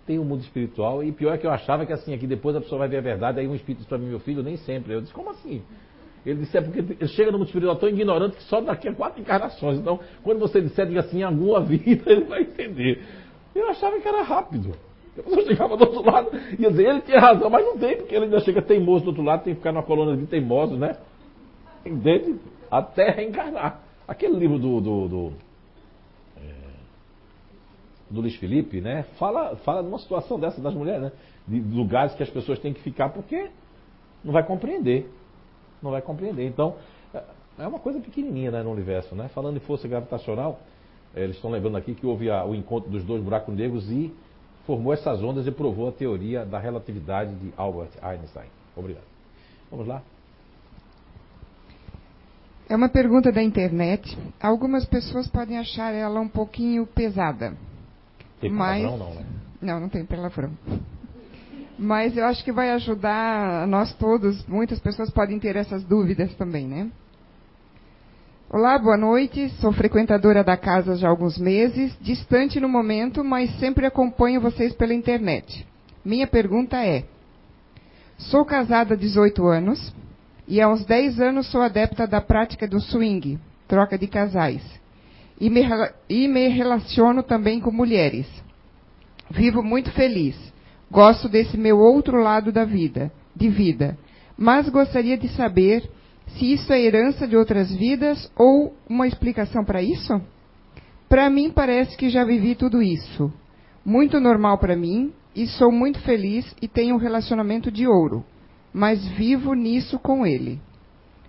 tem o um mundo espiritual. E pior é que eu achava que assim, aqui depois a pessoa vai ver a verdade. Aí um espírito disse para mim, meu filho, nem sempre. Eu disse, como assim? Ele disse, é porque chega no mundo espiritual tão ignorante que só daqui a quatro encarnações. Então, quando você disser, diga assim, em alguma vida, ele vai entender. Eu achava que era rápido. A pessoa chegava do outro lado e ia dizer, ele tinha razão, mas não tem, porque ele ainda chega teimoso do outro lado, tem que ficar numa colônia de teimosos, né? Entende? Até reencarnar. Aquele livro do, do, do, é, do Luiz Felipe, né? Fala, fala de uma situação dessa das mulheres, né? De lugares que as pessoas têm que ficar porque não vai compreender. Não vai compreender. Então, é uma coisa pequenininha né, no universo, né? Falando em força gravitacional, é, eles estão lembrando aqui que houve a, o encontro dos dois buracos negros e formou essas ondas e provou a teoria da relatividade de Albert Einstein. Obrigado. Vamos lá? É uma pergunta da internet. Algumas pessoas podem achar ela um pouquinho pesada. Tem mas... palavrão não, né? Não, não tem palavrão. Mas eu acho que vai ajudar nós todos. Muitas pessoas podem ter essas dúvidas também, né? Olá, boa noite. Sou frequentadora da casa já há alguns meses, distante no momento, mas sempre acompanho vocês pela internet. Minha pergunta é: Sou casada há 18 anos, e há uns 10 anos sou adepta da prática do swing, troca de casais. E me, e me relaciono também com mulheres. Vivo muito feliz. Gosto desse meu outro lado da vida, de vida. Mas gostaria de saber se isso é herança de outras vidas ou uma explicação para isso. Para mim parece que já vivi tudo isso. Muito normal para mim e sou muito feliz e tenho um relacionamento de ouro mas vivo nisso com ele.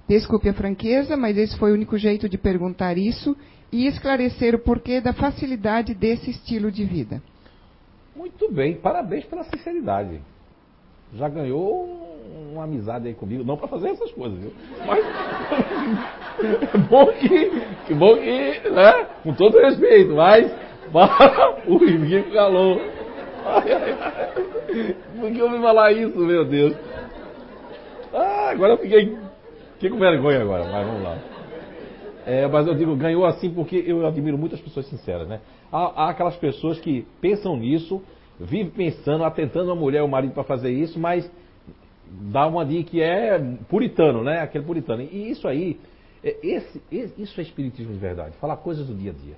Desculpe a franqueza, mas esse foi o único jeito de perguntar isso e esclarecer o porquê da facilidade desse estilo de vida. Muito bem, parabéns pela sinceridade. Já ganhou uma amizade aí comigo, não para fazer essas coisas, viu? Mas é bom que, que bom que, né? Com todo respeito, mas para o Rivinho calou. Ai, ai, ai. Por que eu me falar isso, meu Deus? Ah, agora eu fiquei, fiquei com vergonha agora, mas vamos lá. É, mas eu digo, ganhou assim porque eu admiro muitas pessoas sinceras, né? Há, há aquelas pessoas que pensam nisso, vivem pensando, atentando a mulher o marido para fazer isso, mas dá uma de que é puritano, né? Aquele puritano. E isso aí, é, esse, isso é espiritismo de verdade. Falar coisas do dia a dia.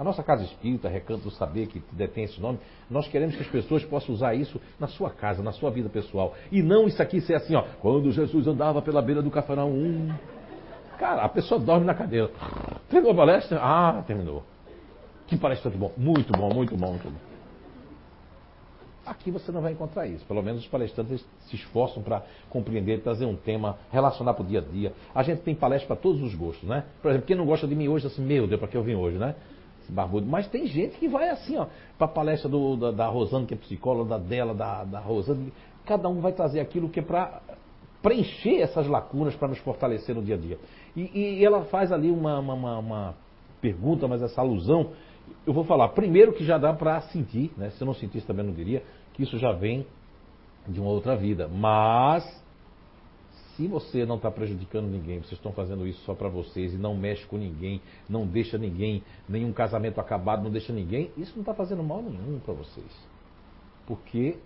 A nossa casa espírita, Recanto do Saber, que detém esse nome, nós queremos que as pessoas possam usar isso na sua casa, na sua vida pessoal. E não isso aqui ser assim, ó. Quando Jesus andava pela beira do Cafarnaum. Cara, a pessoa dorme na cadeira. Terminou a palestra? Ah, terminou. Que palestra bom. Muito bom, muito bom, muito bom. Aqui você não vai encontrar isso. Pelo menos os palestrantes se esforçam para compreender, trazer um tema, relacionar para o dia a dia. A gente tem palestra para todos os gostos, né? Por exemplo, quem não gosta de mim hoje, assim, meu Deus, para que eu vim hoje, né? barbudo. Mas tem gente que vai assim, ó, para a palestra do, da, da Rosana, que é psicóloga, da dela, da, da Rosana. Cada um vai trazer aquilo que é para preencher essas lacunas, para nos fortalecer no dia a dia. E, e ela faz ali uma, uma, uma, pergunta, mas essa alusão, eu vou falar, primeiro que já dá para sentir, né? se eu não sentisse também não diria, que isso já vem de uma outra vida. Mas se você não está prejudicando ninguém, vocês estão fazendo isso só para vocês e não mexe com ninguém, não deixa ninguém, nenhum casamento acabado, não deixa ninguém, isso não está fazendo mal nenhum para vocês. Porque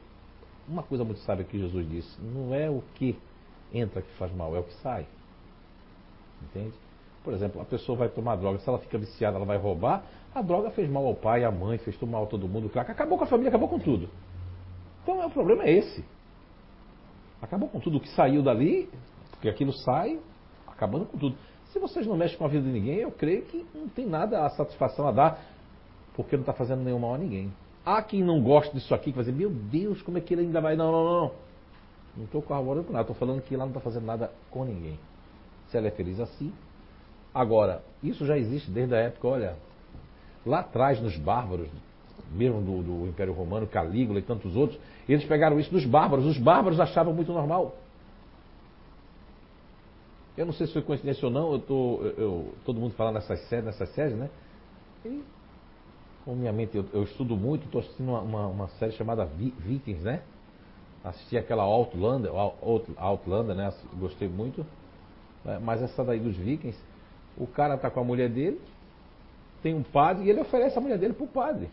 uma coisa muito sábia que Jesus disse, não é o que entra que faz mal, é o que sai. Entende? Por exemplo, a pessoa vai tomar droga, se ela fica viciada, ela vai roubar, a droga fez mal ao pai, à mãe, fez mal a todo mundo, acabou com a família, acabou com tudo. Então o problema é esse. Acabou com tudo que saiu dali, porque aquilo sai acabando com tudo. Se vocês não mexem com a vida de ninguém, eu creio que não tem nada a satisfação a dar, porque não está fazendo nenhum mal a ninguém. Há quem não gosta disso aqui, que vai dizer, meu Deus, como é que ele ainda vai. Não, não, não. Não estou corroborando por nada, estou falando que lá não está fazendo nada com ninguém. Se ela é feliz assim. Agora, isso já existe desde a época, olha, lá atrás nos bárbaros, mesmo do, do Império Romano, Calígula e tantos outros, eles pegaram isso dos bárbaros. Os bárbaros achavam muito normal. Eu não sei se foi coincidência ou não, eu tô, eu, eu todo mundo falando nessas séries, nessas séries, né? E, com minha mente, eu, eu estudo muito, estou assistindo uma, uma, uma, série chamada Vikings, né? Assisti aquela Outlander, Outlander, né? Gostei muito. Né? Mas essa daí dos Vikings, o cara tá com a mulher dele, tem um padre e ele oferece a mulher dele para o padre.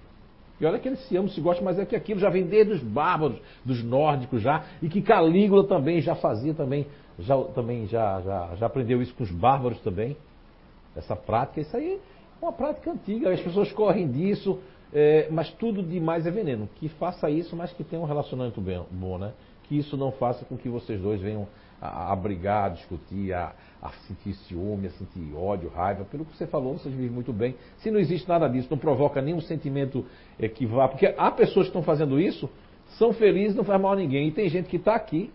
E olha que eles se amam, se gostam, mas é que aquilo já vem desde os bárbaros, dos nórdicos já, e que Calígula também já fazia também, já, também já, já, já aprendeu isso com os bárbaros também. Essa prática, isso aí é uma prática antiga, as pessoas correm disso, é, mas tudo demais é veneno. Que faça isso, mas que tenha um relacionamento bem, bom, né? Que isso não faça com que vocês dois venham a, a brigar, a discutir, a, a sentir ciúme, a sentir ódio, raiva. Pelo que você falou, vocês vivem muito bem. Se não existe nada disso, não provoca nenhum sentimento é, que vá. Porque há pessoas que estão fazendo isso, são felizes, não faz mal a ninguém. E tem gente que está aqui,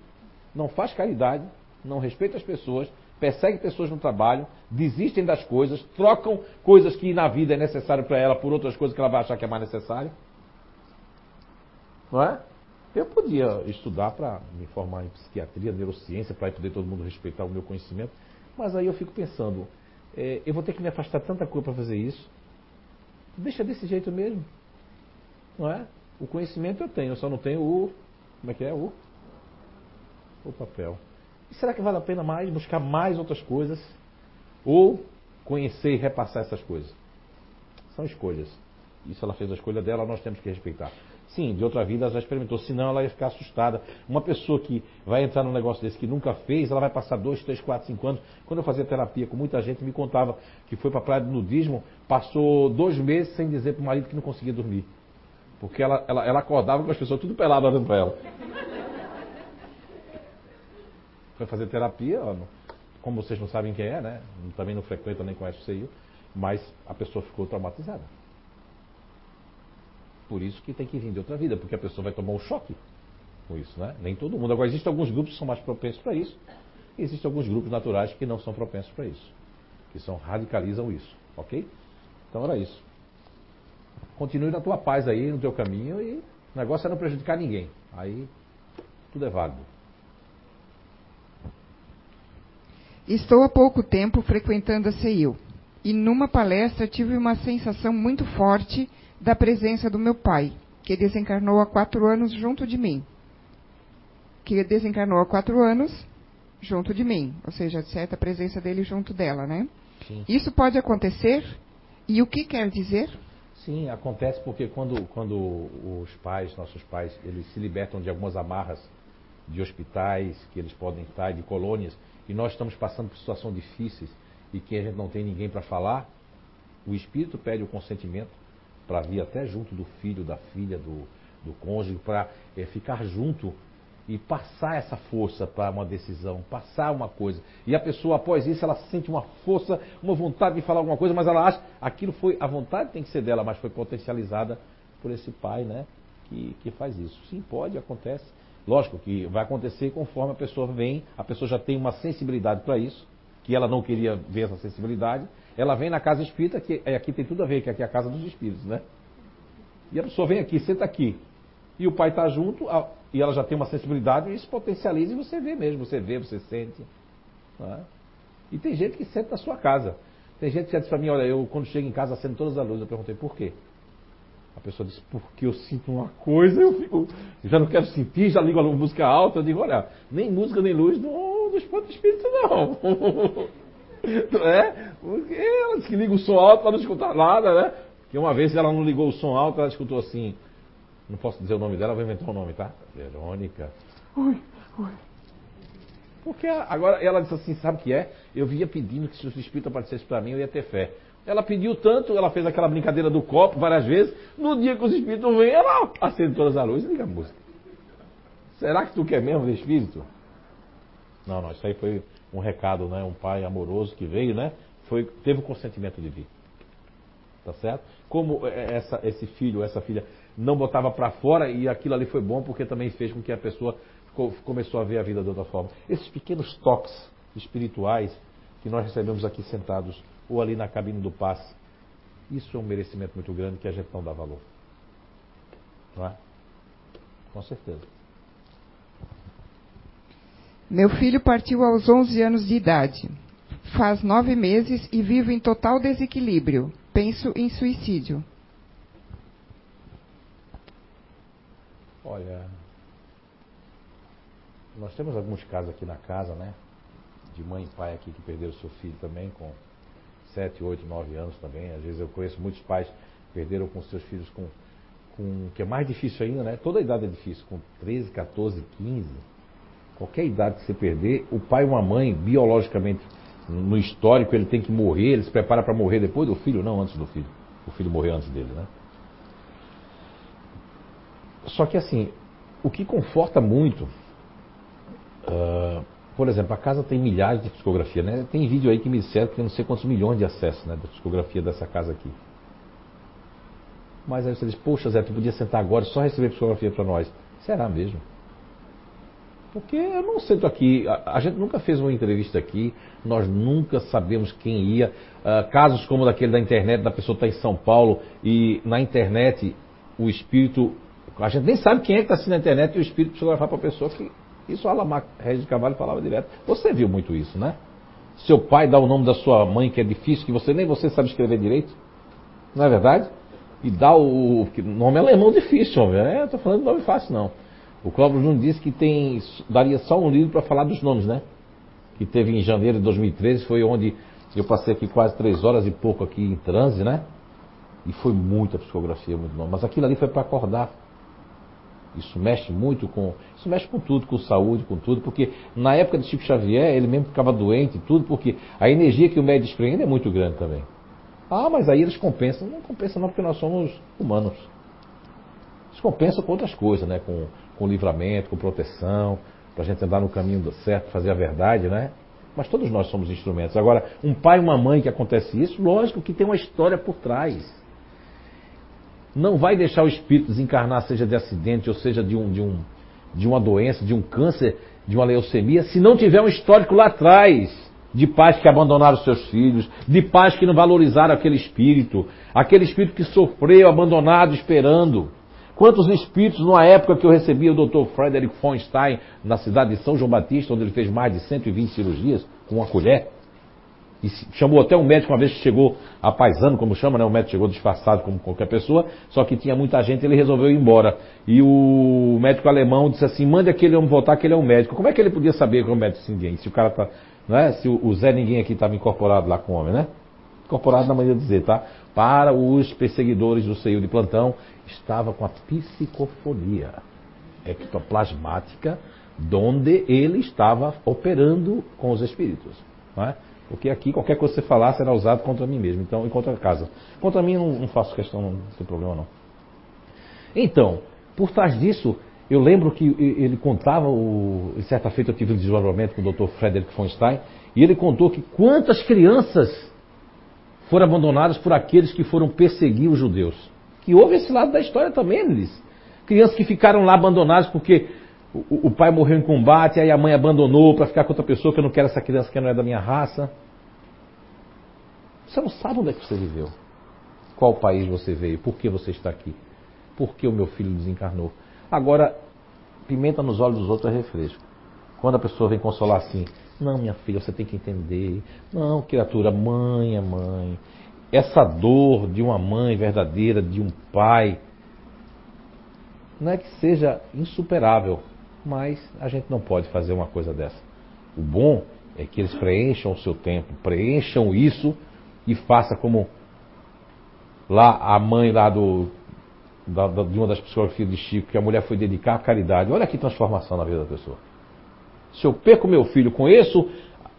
não faz caridade, não respeita as pessoas, persegue pessoas no trabalho, desistem das coisas, trocam coisas que na vida é necessário para ela por outras coisas que ela vai achar que é mais necessário. Não é? Eu podia estudar para me formar em psiquiatria, neurociência, para poder todo mundo respeitar o meu conhecimento, mas aí eu fico pensando, é, eu vou ter que me afastar tanta coisa para fazer isso. Deixa desse jeito mesmo. Não é? O conhecimento eu tenho, eu só não tenho o. Como é que é? O, o papel. E será que vale a pena mais buscar mais outras coisas? Ou conhecer e repassar essas coisas? São escolhas. Isso ela fez a escolha dela, nós temos que respeitar. Sim, de outra vida ela já experimentou, senão ela ia ficar assustada. Uma pessoa que vai entrar num negócio desse que nunca fez, ela vai passar dois, três, quatro, cinco anos. Quando eu fazia terapia com muita gente, me contava que foi para a praia do nudismo, passou dois meses sem dizer para o marido que não conseguia dormir. Porque ela, ela, ela acordava com as pessoas tudo pelado olhando para ela. Foi fazer terapia, como vocês não sabem quem é, né? Também não frequenta nem conhece o CIU, mas a pessoa ficou traumatizada. Por isso que tem que vir de outra vida, porque a pessoa vai tomar um choque com isso, né? Nem todo mundo. Agora, existem alguns grupos que são mais propensos para isso, e existem alguns grupos naturais que não são propensos para isso, que são radicalizam isso, ok? Então era isso. Continue na tua paz aí, no teu caminho, e o negócio é não prejudicar ninguém. Aí tudo é válido. Estou há pouco tempo frequentando a CEIU e numa palestra tive uma sensação muito forte da presença do meu pai, que desencarnou há quatro anos junto de mim. Que desencarnou há quatro anos junto de mim, ou seja, certa a presença dele junto dela, né? Sim. Isso pode acontecer? E o que quer dizer? Sim, acontece porque quando, quando os pais, nossos pais, eles se libertam de algumas amarras de hospitais que eles podem estar, de colônias, e nós estamos passando por situações difíceis e que a gente não tem ninguém para falar, o espírito pede o consentimento para vir até junto do filho, da filha, do, do cônjuge, para é, ficar junto e passar essa força para uma decisão, passar uma coisa. E a pessoa, após isso, ela sente uma força, uma vontade de falar alguma coisa, mas ela acha aquilo foi, a vontade tem que ser dela, mas foi potencializada por esse pai, né? Que, que faz isso. Sim, pode, acontece. Lógico que vai acontecer conforme a pessoa vem, a pessoa já tem uma sensibilidade para isso, que ela não queria ver essa sensibilidade, ela vem na casa espírita, que é, aqui tem tudo a ver, que aqui é a casa dos espíritos, né? E a pessoa vem aqui, senta aqui. E o pai está junto, e ela já tem uma sensibilidade, e isso potencializa e você vê mesmo, você vê, você sente. É? E tem gente que sente na sua casa. Tem gente que disse para mim, olha, eu quando chego em casa acendo todas as luzes, eu perguntei por quê? A pessoa disse, porque eu sinto uma coisa, eu fico, já não quero sentir, já ligo a música alta, eu digo, olha, nem música nem luz não, não espanta espírito não. Não é? Porque ela disse que liga o som alto para não escutar nada, né? Que uma vez ela não ligou o som alto, ela escutou assim. Não posso dizer o nome dela, vou inventar o um nome, tá? Verônica. Ui, ui. Porque agora ela disse assim, sabe o que é? Eu vinha pedindo que se o Espírito aparecesse para mim, eu ia ter fé. Ela pediu tanto, ela fez aquela brincadeira do copo várias vezes. No dia que os espíritos vêm, ela acende todas as luzes e liga a música. Será que tu quer mesmo ver espírito? Não, não, isso aí foi um recado, né? Um pai amoroso que veio, né? Foi, teve o consentimento de vir. Tá certo? Como essa, esse filho, essa filha não botava para fora e aquilo ali foi bom porque também fez com que a pessoa começou a ver a vida de outra forma. Esses pequenos toques espirituais que nós recebemos aqui sentados ou ali na cabine do passe, isso é um merecimento muito grande que a gente não dá valor. Não é? Com certeza. Meu filho partiu aos 11 anos de idade. Faz nove meses e vivo em total desequilíbrio. Penso em suicídio. Olha, nós temos alguns casos aqui na casa, né? De mãe e pai aqui que perderam seu filho também com 7, 8, 9 anos também. Às vezes eu conheço muitos pais que perderam com seus filhos com, com que é mais difícil ainda, né? Toda idade é difícil, com 13, 14, 15. Qualquer idade que você perder, o pai ou uma mãe, biologicamente, no histórico, ele tem que morrer, ele se prepara para morrer depois do filho, não antes do filho. O filho morrer antes dele, né? Só que assim, o que conforta muito, uh, por exemplo, a casa tem milhares de psicografia, né? Tem vídeo aí que me disseram que tem não sei quantos milhões de acessos, né, da psicografia dessa casa aqui. Mas aí você diz, poxa Zé, tu podia sentar agora e só receber psicografia para nós. Será mesmo? Porque eu não sento aqui, a, a, gente nunca fez uma entrevista aqui, nós nunca sabemos quem ia. Uh, casos como daquele da internet, da pessoa estar tá em São Paulo e na internet o espírito a gente nem sabe quem é que está assistindo na internet e o espírito psicografar para a pessoa que. Isso Alamar Regis de Cavalho falava direto. Você viu muito isso, né? Seu pai dá o nome da sua mãe, que é difícil, que você nem você sabe escrever direito. Não é verdade? E dá o. nome alemão difícil, homem. É, estou falando de nome fácil, não. O Cláudio Júnior disse que tem, daria só um livro para falar dos nomes, né? Que teve em janeiro de 2013, foi onde eu passei aqui quase três horas e pouco aqui em transe, né? E foi muita psicografia, muito nome. Mas aquilo ali foi para acordar. Isso mexe muito com. Isso mexe com tudo, com saúde, com tudo, porque na época de Chico Xavier, ele mesmo ficava doente e tudo, porque a energia que o médico desprende é muito grande também. Ah, mas aí eles compensam. Não compensam não, porque nós somos humanos. Eles compensam com outras coisas, né? Com, com livramento, com proteção, para a gente andar no caminho certo, fazer a verdade, né? Mas todos nós somos instrumentos. Agora, um pai e uma mãe que acontece isso, lógico que tem uma história por trás não vai deixar o espírito desencarnar, seja de acidente, ou seja de, um, de, um, de uma doença, de um câncer, de uma leucemia, se não tiver um histórico lá atrás de pais que abandonaram seus filhos, de pais que não valorizaram aquele espírito, aquele espírito que sofreu, abandonado, esperando. Quantos espíritos, numa época que eu recebia o Dr. Frederick von Stein, na cidade de São João Batista, onde ele fez mais de 120 cirurgias com uma colher, e chamou até um médico uma vez que chegou apaisando, como chama, né? O médico chegou disfarçado como qualquer pessoa, só que tinha muita gente ele resolveu ir embora. E o médico alemão disse assim: mande aquele homem voltar, que ele é um médico. Como é que ele podia saber que é um médico ninguém? Se o cara tá. Não é? Se o Zé Ninguém aqui estava incorporado lá com o homem, né? Incorporado na maneira de dizer, tá? Para os perseguidores do seio de plantão, estava com a psicofonia ectoplasmática, donde ele estava operando com os espíritos. Não é? Porque aqui qualquer coisa que você falar será usado contra mim mesmo, então, e contra a casa. Contra mim não, não faço questão, não tem problema não. Então, por trás disso, eu lembro que ele contava, o, certa feita eu tive um desenvolvimento com o Dr. Frederick von Stein, e ele contou que quantas crianças foram abandonadas por aqueles que foram perseguir os judeus. Que houve esse lado da história também, eles. Crianças que ficaram lá abandonadas porque o, o pai morreu em combate, aí a mãe abandonou para ficar com outra pessoa que eu não quero essa criança que não é da minha raça. Você não sabe onde é que você viveu. Qual país você veio, por que você está aqui, por que o meu filho desencarnou. Agora, pimenta nos olhos dos outros é refresco. Quando a pessoa vem consolar assim, não, minha filha, você tem que entender. Não, criatura, mãe é mãe. Essa dor de uma mãe verdadeira, de um pai, não é que seja insuperável, mas a gente não pode fazer uma coisa dessa. O bom é que eles preencham o seu tempo, preencham isso e faça como lá a mãe lá do da, da, de uma das psicografias de Chico, que a mulher foi dedicar à caridade. Olha que transformação na vida da pessoa. Se eu perco meu filho, conheço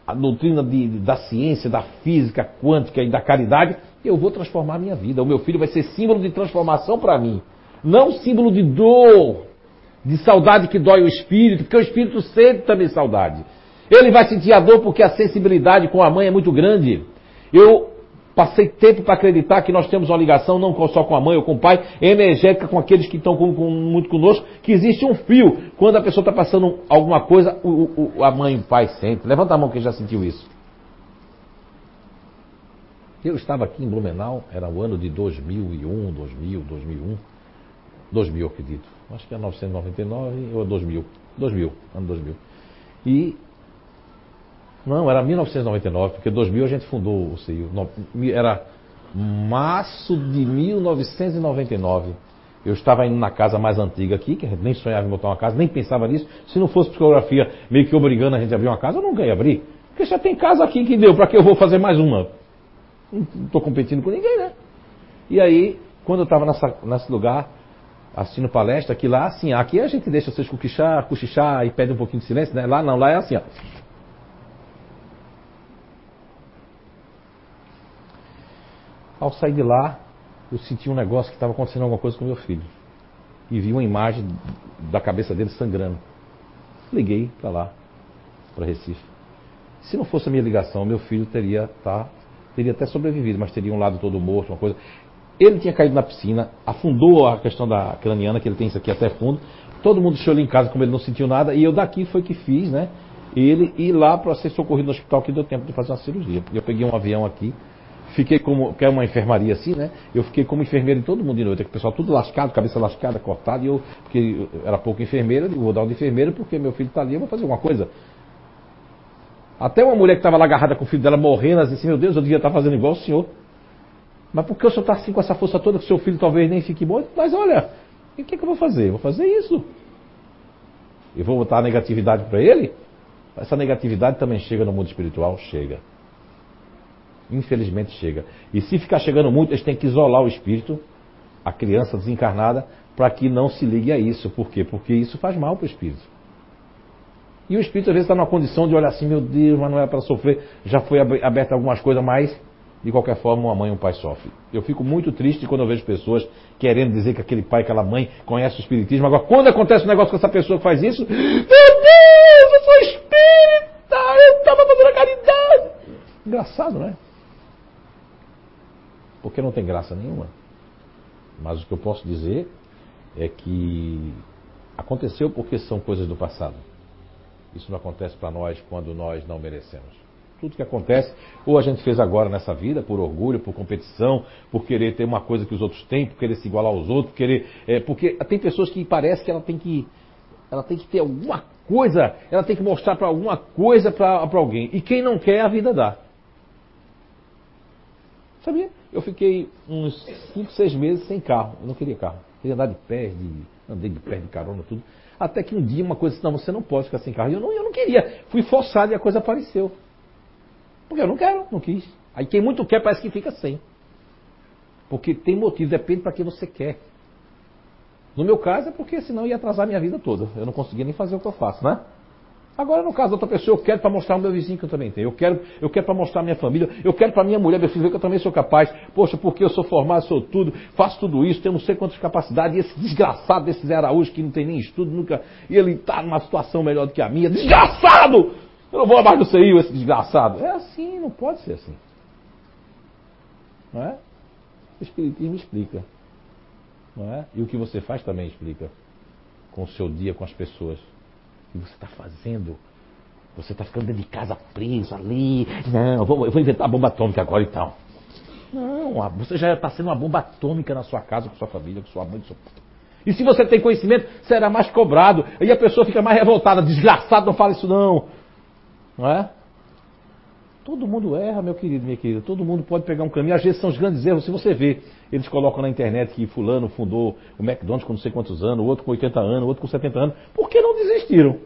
a doutrina de, da ciência, da física quântica e da caridade, eu vou transformar a minha vida. O meu filho vai ser símbolo de transformação para mim, não símbolo de dor, de saudade que dói o espírito, porque o espírito sente também saudade. Ele vai sentir a dor porque a sensibilidade com a mãe é muito grande. Eu passei tempo para acreditar que nós temos uma ligação não só com a mãe ou com o pai, energética com aqueles que estão com, com, muito conosco, que existe um fio. Quando a pessoa está passando alguma coisa, o, o, a mãe e o pai sentem. Levanta a mão quem já sentiu isso. Eu estava aqui em Blumenau, era o ano de 2001, 2000, 2001. 2000, eu acredito. Acho que é 999 ou 2000. 2000, ano 2000. E. Não, era 1999, porque 2000 a gente fundou o CIO. Era março de 1999. Eu estava indo na casa mais antiga aqui, que a gente nem sonhava em botar uma casa, nem pensava nisso. Se não fosse psicografia meio que obrigando a gente a abrir uma casa, eu nunca ia abrir. Porque já tem casa aqui que deu, para que eu vou fazer mais uma? Não estou competindo com ninguém, né? E aí, quando eu estava nesse lugar, assistindo palestra, que lá, assim, aqui a gente deixa vocês cochichar, cochichar e pede um pouquinho de silêncio, né? Lá não, lá é assim, ó. Ao sair de lá, eu senti um negócio que estava acontecendo alguma coisa com meu filho. E vi uma imagem da cabeça dele sangrando. Liguei para lá, para Recife. Se não fosse a minha ligação, meu filho teria, tá, teria até sobrevivido, mas teria um lado todo morto, uma coisa. Ele tinha caído na piscina, afundou a questão da craniana, que ele tem isso aqui até fundo. Todo mundo deixou ele em casa como ele não sentiu nada. E eu daqui foi que fiz, né? Ele ir lá para ser socorrido no hospital que deu tempo de fazer uma cirurgia. Eu peguei um avião aqui, fiquei como, que é uma enfermaria assim, né? Eu fiquei como enfermeiro em todo mundo de noite. O pessoal tudo lascado, cabeça lascada, cortada. E eu, porque eu era pouco enfermeira, eu vou dar um de enfermeiro porque meu filho está ali, eu vou fazer alguma coisa. Até uma mulher que estava lá agarrada com o filho dela morrendo, ela disse assim, meu Deus, eu devia estar fazendo igual o senhor. Mas por que o senhor está assim com essa força toda que seu filho talvez nem fique bom? Mas olha, o que, é que eu vou fazer? Eu vou fazer isso. Eu vou botar a negatividade para ele? Essa negatividade também chega no mundo espiritual? Chega. Infelizmente chega. E se ficar chegando muito, eles têm que isolar o espírito, a criança desencarnada, para que não se ligue a isso. Por quê? Porque isso faz mal para o espírito. E o espírito às vezes está numa condição de olhar assim, meu Deus, mas não é para sofrer. Já foi aberta algumas coisas, mas de qualquer forma uma mãe e um pai sofrem. Eu fico muito triste quando eu vejo pessoas querendo dizer que aquele pai, aquela mãe conhece o espiritismo. Agora, quando acontece um negócio com essa pessoa que faz isso, meu Deus, eu sou espírita, eu estava fazendo a caridade. Engraçado, né? Porque não tem graça nenhuma. Mas o que eu posso dizer é que aconteceu porque são coisas do passado. Isso não acontece para nós quando nós não merecemos. Tudo que acontece, ou a gente fez agora nessa vida, por orgulho, por competição, por querer ter uma coisa que os outros têm, por querer se igualar aos outros, por querer. É, porque tem pessoas que parece que ela tem que. Ela tem que ter alguma coisa, ela tem que mostrar para alguma coisa para alguém. E quem não quer, a vida dá. Sabia? Eu fiquei uns 5, 6 meses sem carro. Eu não queria carro. Queria andar de pé, de, andei de pé, de carona, tudo. Até que um dia uma coisa disse, não, você não pode ficar sem carro. E eu não, eu não queria. Fui forçado e a coisa apareceu. Porque eu não quero, não quis. Aí quem muito quer parece que fica sem. Porque tem motivo, depende para que você quer. No meu caso é porque senão ia atrasar minha vida toda. Eu não conseguia nem fazer o que eu faço, né? Agora, no caso da outra pessoa, eu quero para mostrar o meu vizinho que eu também tenho. Eu quero, eu quero para mostrar a minha família. Eu quero para minha mulher, meu filho, ver que eu também sou capaz. Poxa, porque eu sou formado, sou tudo, faço tudo isso, tenho não sei quantas capacidades. E esse desgraçado desse Zé Araújo, que não tem nem estudo, nunca. E ele está numa situação melhor do que a minha. Desgraçado! Eu não vou abaixo do CI, esse desgraçado. É assim, não pode ser assim. Não é? O Espiritismo explica. Não é? E o que você faz também explica. Com o seu dia, com as pessoas que você está fazendo. Você está ficando dentro de casa preso ali. Não, eu vou, inventar a bomba atômica agora e tal. Não, você já está sendo uma bomba atômica na sua casa, com sua família, com sua mãe, com seu. E se você tem conhecimento, será mais cobrado. E a pessoa fica mais revoltada. Desgraçado, não fala isso não. Não é? Todo mundo erra, meu querido, minha querida. Todo mundo pode pegar um caminho. Às vezes são os grandes erros. Se você vê, eles colocam na internet que fulano fundou o McDonald's com não sei quantos anos, outro com 80 anos, outro com 70 anos. Por que não desistiram?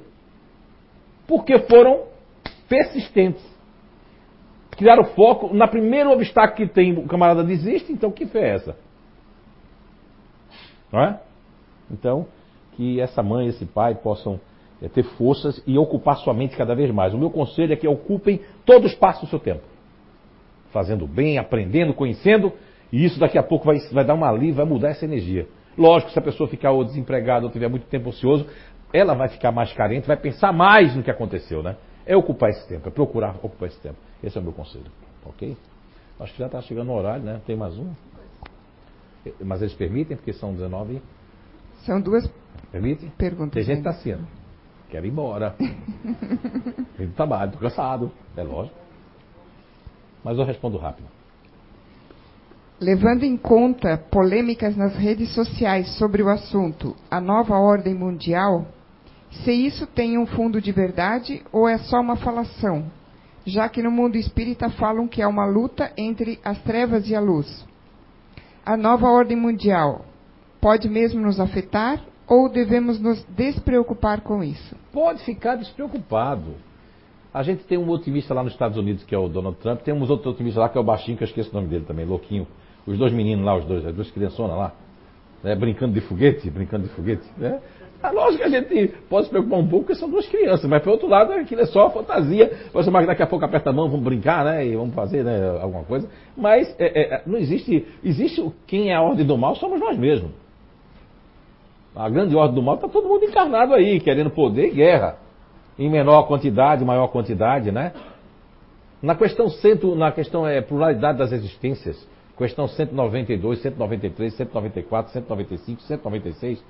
Porque foram persistentes. Criaram foco. Na primeiro obstáculo que tem, o camarada desiste, então que fé é essa? Não é? Então, que essa mãe, esse pai possam é ter forças e ocupar sua mente cada vez mais. O meu conselho é que ocupem todo o espaço do seu tempo. Fazendo bem, aprendendo, conhecendo, e isso daqui a pouco vai, vai dar uma alívio, vai mudar essa energia. Lógico, se a pessoa ficar ou desempregada ou tiver muito tempo ocioso, ela vai ficar mais carente, vai pensar mais no que aconteceu, né? É ocupar esse tempo, é procurar ocupar esse tempo. Esse é o meu conselho, ok? Acho que já está chegando o horário, né? Tem mais um? Mas eles permitem, porque são 19. São duas Permite? perguntas. Tem gente que está sendo. Quero ir embora. Vim do trabalho, tô cansado. É lógico. Mas eu respondo rápido. Levando em conta polêmicas nas redes sociais sobre o assunto, a nova ordem mundial, se isso tem um fundo de verdade ou é só uma falação, já que no mundo espírita falam que é uma luta entre as trevas e a luz. A nova ordem mundial pode mesmo nos afetar ou devemos nos despreocupar com isso? Pode ficar despreocupado. A gente tem um otimista lá nos Estados Unidos, que é o Donald Trump, tem uns outros otimistas lá, que é o baixinho, que eu esqueço o nome dele também, louquinho. Os dois meninos lá, os dois, as duas criançonas lá, né, brincando de foguete, brincando de foguete. Né? É lógico que a gente pode se preocupar um pouco, porque são duas crianças, mas por outro lado, aquilo é só fantasia. Você mais daqui a pouco aperta a mão, vamos brincar, né? E vamos fazer né, alguma coisa. Mas é, é, não existe. Existe quem é a ordem do mal, somos nós mesmos. A grande ordem do mal está todo mundo encarnado aí, querendo poder e guerra. Em menor quantidade, maior quantidade, né? Na questão, cento, na questão é, pluralidade das existências, questão 192, 193, 194, 195, 196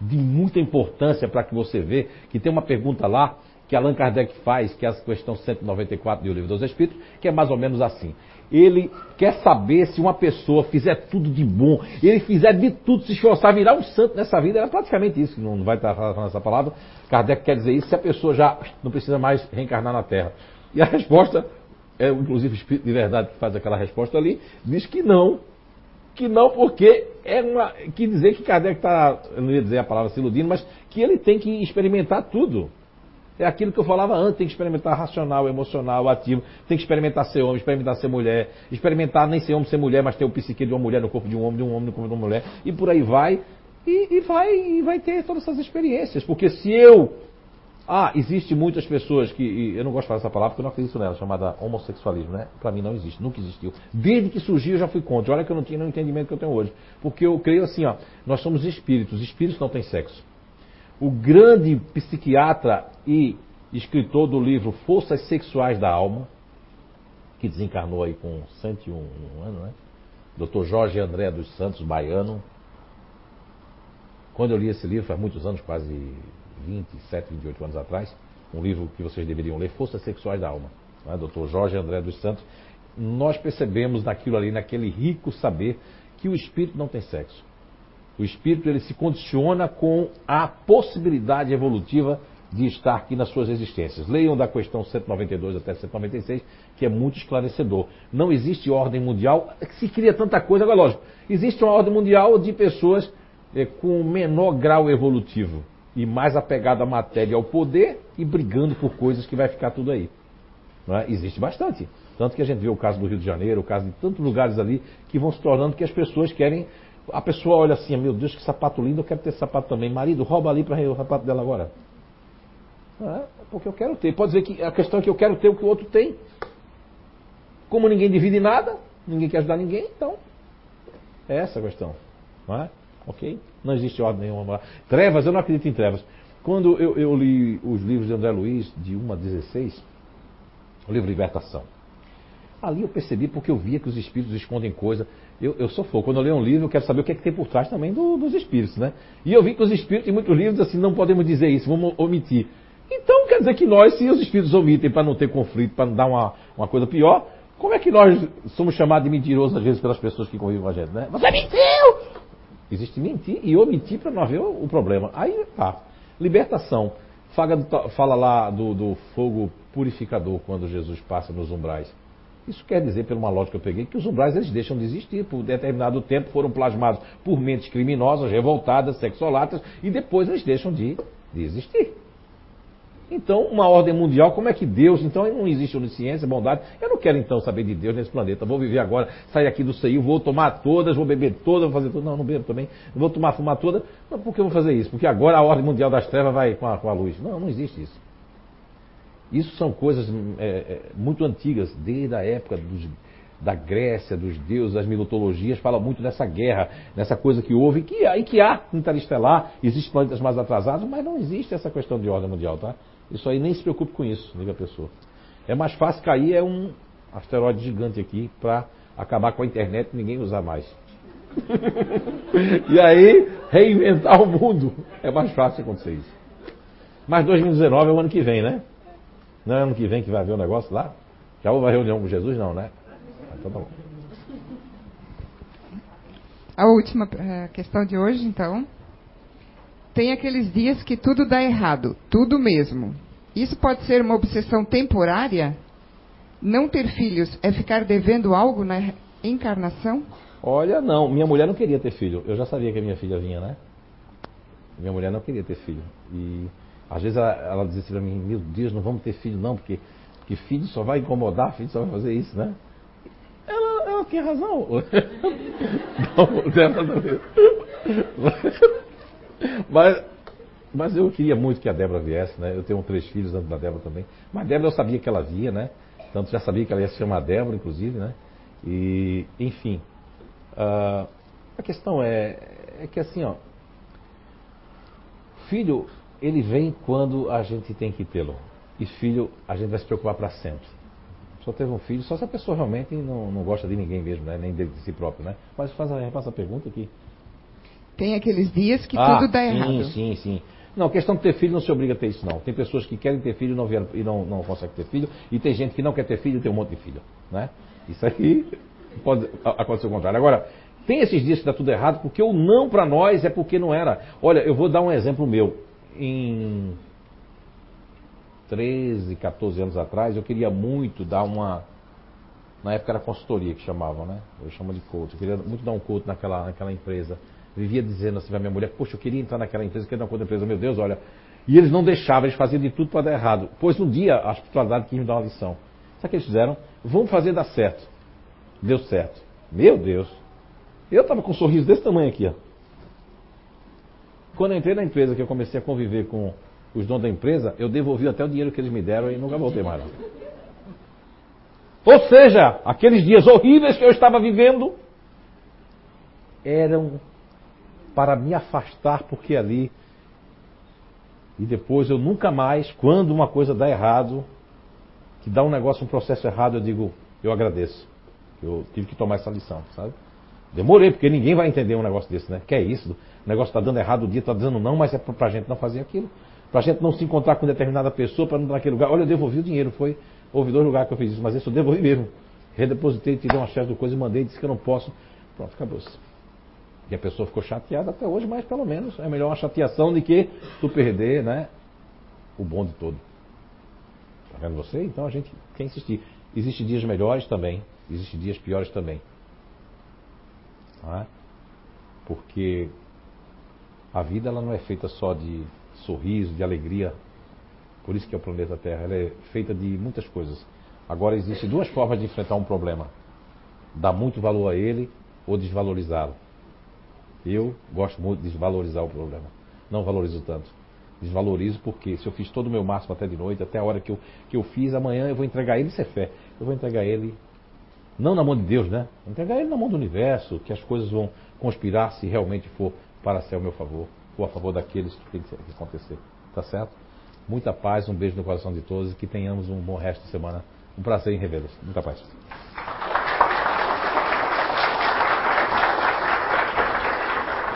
de muita importância para que você vê que tem uma pergunta lá que Allan Kardec faz, que é a questão 194 do Livro dos Espíritos, que é mais ou menos assim. Ele quer saber se uma pessoa fizer tudo de bom, ele fizer de tudo, se esforçar, virar um santo nessa vida, é praticamente isso, não vai estar falando essa palavra. Kardec quer dizer isso se a pessoa já não precisa mais reencarnar na Terra. E a resposta, é inclusive o Espírito de Verdade que faz aquela resposta ali, diz que não, que não, porque é uma. Que dizer que Kardec está, eu não ia dizer a palavra se iludindo, mas que ele tem que experimentar tudo. É aquilo que eu falava antes, tem que experimentar racional, emocional, ativo, tem que experimentar ser homem, experimentar ser mulher, experimentar nem ser homem, ser mulher, mas ter o psique de uma mulher no corpo de um homem, de um homem no corpo de uma mulher, e por aí vai, e, e vai, e vai ter todas essas experiências. Porque se eu ah, existe muitas pessoas que, eu não gosto de falar essa palavra porque eu não acredito nela, chamada homossexualismo, né? Para mim não existe, nunca existiu. Desde que surgiu eu já fui contra. Olha que eu não tinha o entendimento que eu tenho hoje. Porque eu creio assim, ó, nós somos espíritos, espíritos não têm sexo. O grande psiquiatra e escritor do livro Forças Sexuais da Alma, que desencarnou aí com 101 anos, né? Dr. Jorge André dos Santos, baiano. Quando eu li esse livro, faz muitos anos, quase 27, 28 anos atrás, um livro que vocês deveriam ler, Forças Sexuais da Alma, né, Dr. Jorge André dos Santos, nós percebemos naquilo ali, naquele rico saber, que o espírito não tem sexo. O espírito ele se condiciona com a possibilidade evolutiva de estar aqui nas suas existências. Leiam da questão 192 até 196, que é muito esclarecedor. Não existe ordem mundial, se cria tanta coisa, agora lógico, existe uma ordem mundial de pessoas é, com menor grau evolutivo e mais apegado à matéria e ao poder e brigando por coisas que vai ficar tudo aí. É? Existe bastante. Tanto que a gente vê o caso do Rio de Janeiro, o caso de tantos lugares ali que vão se tornando que as pessoas querem. A pessoa olha assim, meu Deus, que sapato lindo, eu quero ter sapato também. Marido, rouba ali para o sapato dela agora. É, porque eu quero ter. Pode dizer que a questão é que eu quero ter o que o outro tem. Como ninguém divide nada, ninguém quer ajudar ninguém, então. É essa a questão. Não é? Ok? Não existe ordem nenhuma. Trevas, eu não acredito em trevas. Quando eu, eu li os livros de André Luiz, de 1 a 16, o livro Libertação, ali eu percebi porque eu via que os espíritos escondem coisa. Eu, eu sou fogo. Quando eu leio um livro, eu quero saber o que é que tem por trás também do, dos espíritos, né? E eu vi que os espíritos, em muitos livros, assim, não podemos dizer isso, vamos omitir. Então quer dizer que nós, se os espíritos omitem para não ter conflito, para não dar uma, uma coisa pior, como é que nós somos chamados de mentirosos às vezes pelas pessoas que convivem com a gente, né? Você mentiu! Existe mentir e omitir para não haver o, o, problema. Aí tá. Libertação. Fala lá do, do, fogo purificador quando Jesus passa nos umbrais. Isso quer dizer, por uma lógica que eu peguei, que os umbrais eles deixam de existir. Por determinado tempo foram plasmados por mentes criminosas, revoltadas, sexolatas, e depois eles deixam de, de existir. Então, uma ordem mundial, como é que Deus, então não existe onisciência, bondade. Eu não quero então saber de Deus nesse planeta. Vou viver agora, sair aqui do CEI, vou tomar todas, vou beber todas, vou fazer tudo. Não, não bebo também. Vou tomar, fumar toda. Não, por que eu vou fazer isso? Porque agora a ordem mundial das trevas vai com a, com a luz. Não, não existe isso. Isso são coisas é, é, muito antigas, desde a época dos, da Grécia, dos deuses, das mitologias, fala muito dessa guerra, nessa coisa que houve, que, e que há interestelar, existem planetas mais atrasados, mas não existe essa questão de ordem mundial, tá? Isso aí nem se preocupe com isso, liga a pessoa. É mais fácil cair é um asteroide gigante aqui para acabar com a internet e ninguém usar mais. e aí, reinventar o mundo. É mais fácil acontecer isso. Mas 2019 é o ano que vem, né? Não é ano que vem que vai haver o um negócio lá? Já houve a reunião com Jesus? Não, né? Então tá bom. A última eh, questão de hoje, então. Tem aqueles dias que tudo dá errado, tudo mesmo. Isso pode ser uma obsessão temporária? Não ter filhos é ficar devendo algo na encarnação? Olha, não. Minha mulher não queria ter filho. Eu já sabia que a minha filha vinha, né? Minha mulher não queria ter filho. E às vezes ela, ela dizia assim para mim: Meu Deus, não vamos ter filho, não, porque Que filho só vai incomodar, filho só vai fazer isso, né? Ela, ela tem razão. Mas, mas eu queria muito que a Débora viesse, né? Eu tenho três filhos antes da Débora também. Mas a Débora eu sabia que ela via, né? Tanto já sabia que ela ia se chamar Débora, inclusive, né? E, enfim. Uh, a questão é, é que assim, ó. Filho, ele vem quando a gente tem que tê-lo. E filho, a gente vai se preocupar para sempre. Só teve um filho, só se a pessoa realmente não, não gosta de ninguém mesmo, né? nem de si próprio, né? Mas faz a, repassa a pergunta aqui. Tem aqueles dias que ah, tudo dá sim, errado. Sim, sim, sim. Não, questão de ter filho não se obriga a ter isso, não. Tem pessoas que querem ter filho não vieram, e não, não conseguem ter filho, e tem gente que não quer ter filho e tem um monte de filho. Né? Isso aí pode acontecer o contrário. Agora, tem esses dias que dá tudo errado, porque o não para nós é porque não era. Olha, eu vou dar um exemplo meu. Em 13, 14 anos atrás, eu queria muito dar uma. Na época era consultoria que chamavam, né? Eu chamo de coach. Eu queria muito dar um coach naquela, naquela empresa. vivia dizendo assim pra minha mulher: Poxa, eu queria entrar naquela empresa, eu queria dar um coach na empresa. Meu Deus, olha. E eles não deixavam, eles faziam de tudo para dar errado. Pois um dia a espiritualidade quis me dar uma lição. Sabe o que eles fizeram? Vamos fazer dar certo. Deu certo. Meu Deus. Eu estava com um sorriso desse tamanho aqui, ó. Quando eu entrei na empresa, que eu comecei a conviver com os donos da empresa, eu devolvi até o dinheiro que eles me deram e nunca voltei mais. Ou seja, aqueles dias horríveis que eu estava vivendo eram para me afastar, porque ali. E depois eu nunca mais, quando uma coisa dá errado, que dá um negócio, um processo errado, eu digo, eu agradeço. Eu tive que tomar essa lição, sabe? Demorei, porque ninguém vai entender um negócio desse, né? Que é isso? O negócio está dando errado, o dia está dizendo não, mas é para a gente não fazer aquilo. Para a gente não se encontrar com determinada pessoa, para não estar naquele lugar. Olha, eu devolvi o dinheiro, foi. Houve dois lugares que eu fiz isso, mas esse eu devolvi mesmo. Redepositei, tirei uma chefe do coisa e mandei, disse que eu não posso. Pronto, acabou-se. E a pessoa ficou chateada até hoje, mas pelo menos é melhor uma chateação do que tu perder, né? O bonde todo. Tá vendo você? Então a gente quer insistir. Existem dias melhores também, existem dias piores também. É? Porque a vida ela não é feita só de sorriso, de alegria. Por isso que é o planeta Terra. Ela é feita de muitas coisas. Agora existem duas formas de enfrentar um problema: dar muito valor a ele ou desvalorizá-lo. Eu gosto muito de desvalorizar o problema. Não valorizo tanto. Desvalorizo porque se eu fiz todo o meu máximo até de noite, até a hora que eu, que eu fiz, amanhã eu vou entregar ele, é fé. Eu vou entregar ele não na mão de Deus, né? Entregar ele na mão do universo, que as coisas vão conspirar se realmente for para ser ao meu favor, ou a favor daqueles que tem que acontecer. Tá certo? Muita paz, um beijo no coração de todos e que tenhamos um bom resto de semana. Um prazer em revê-los. Muita paz.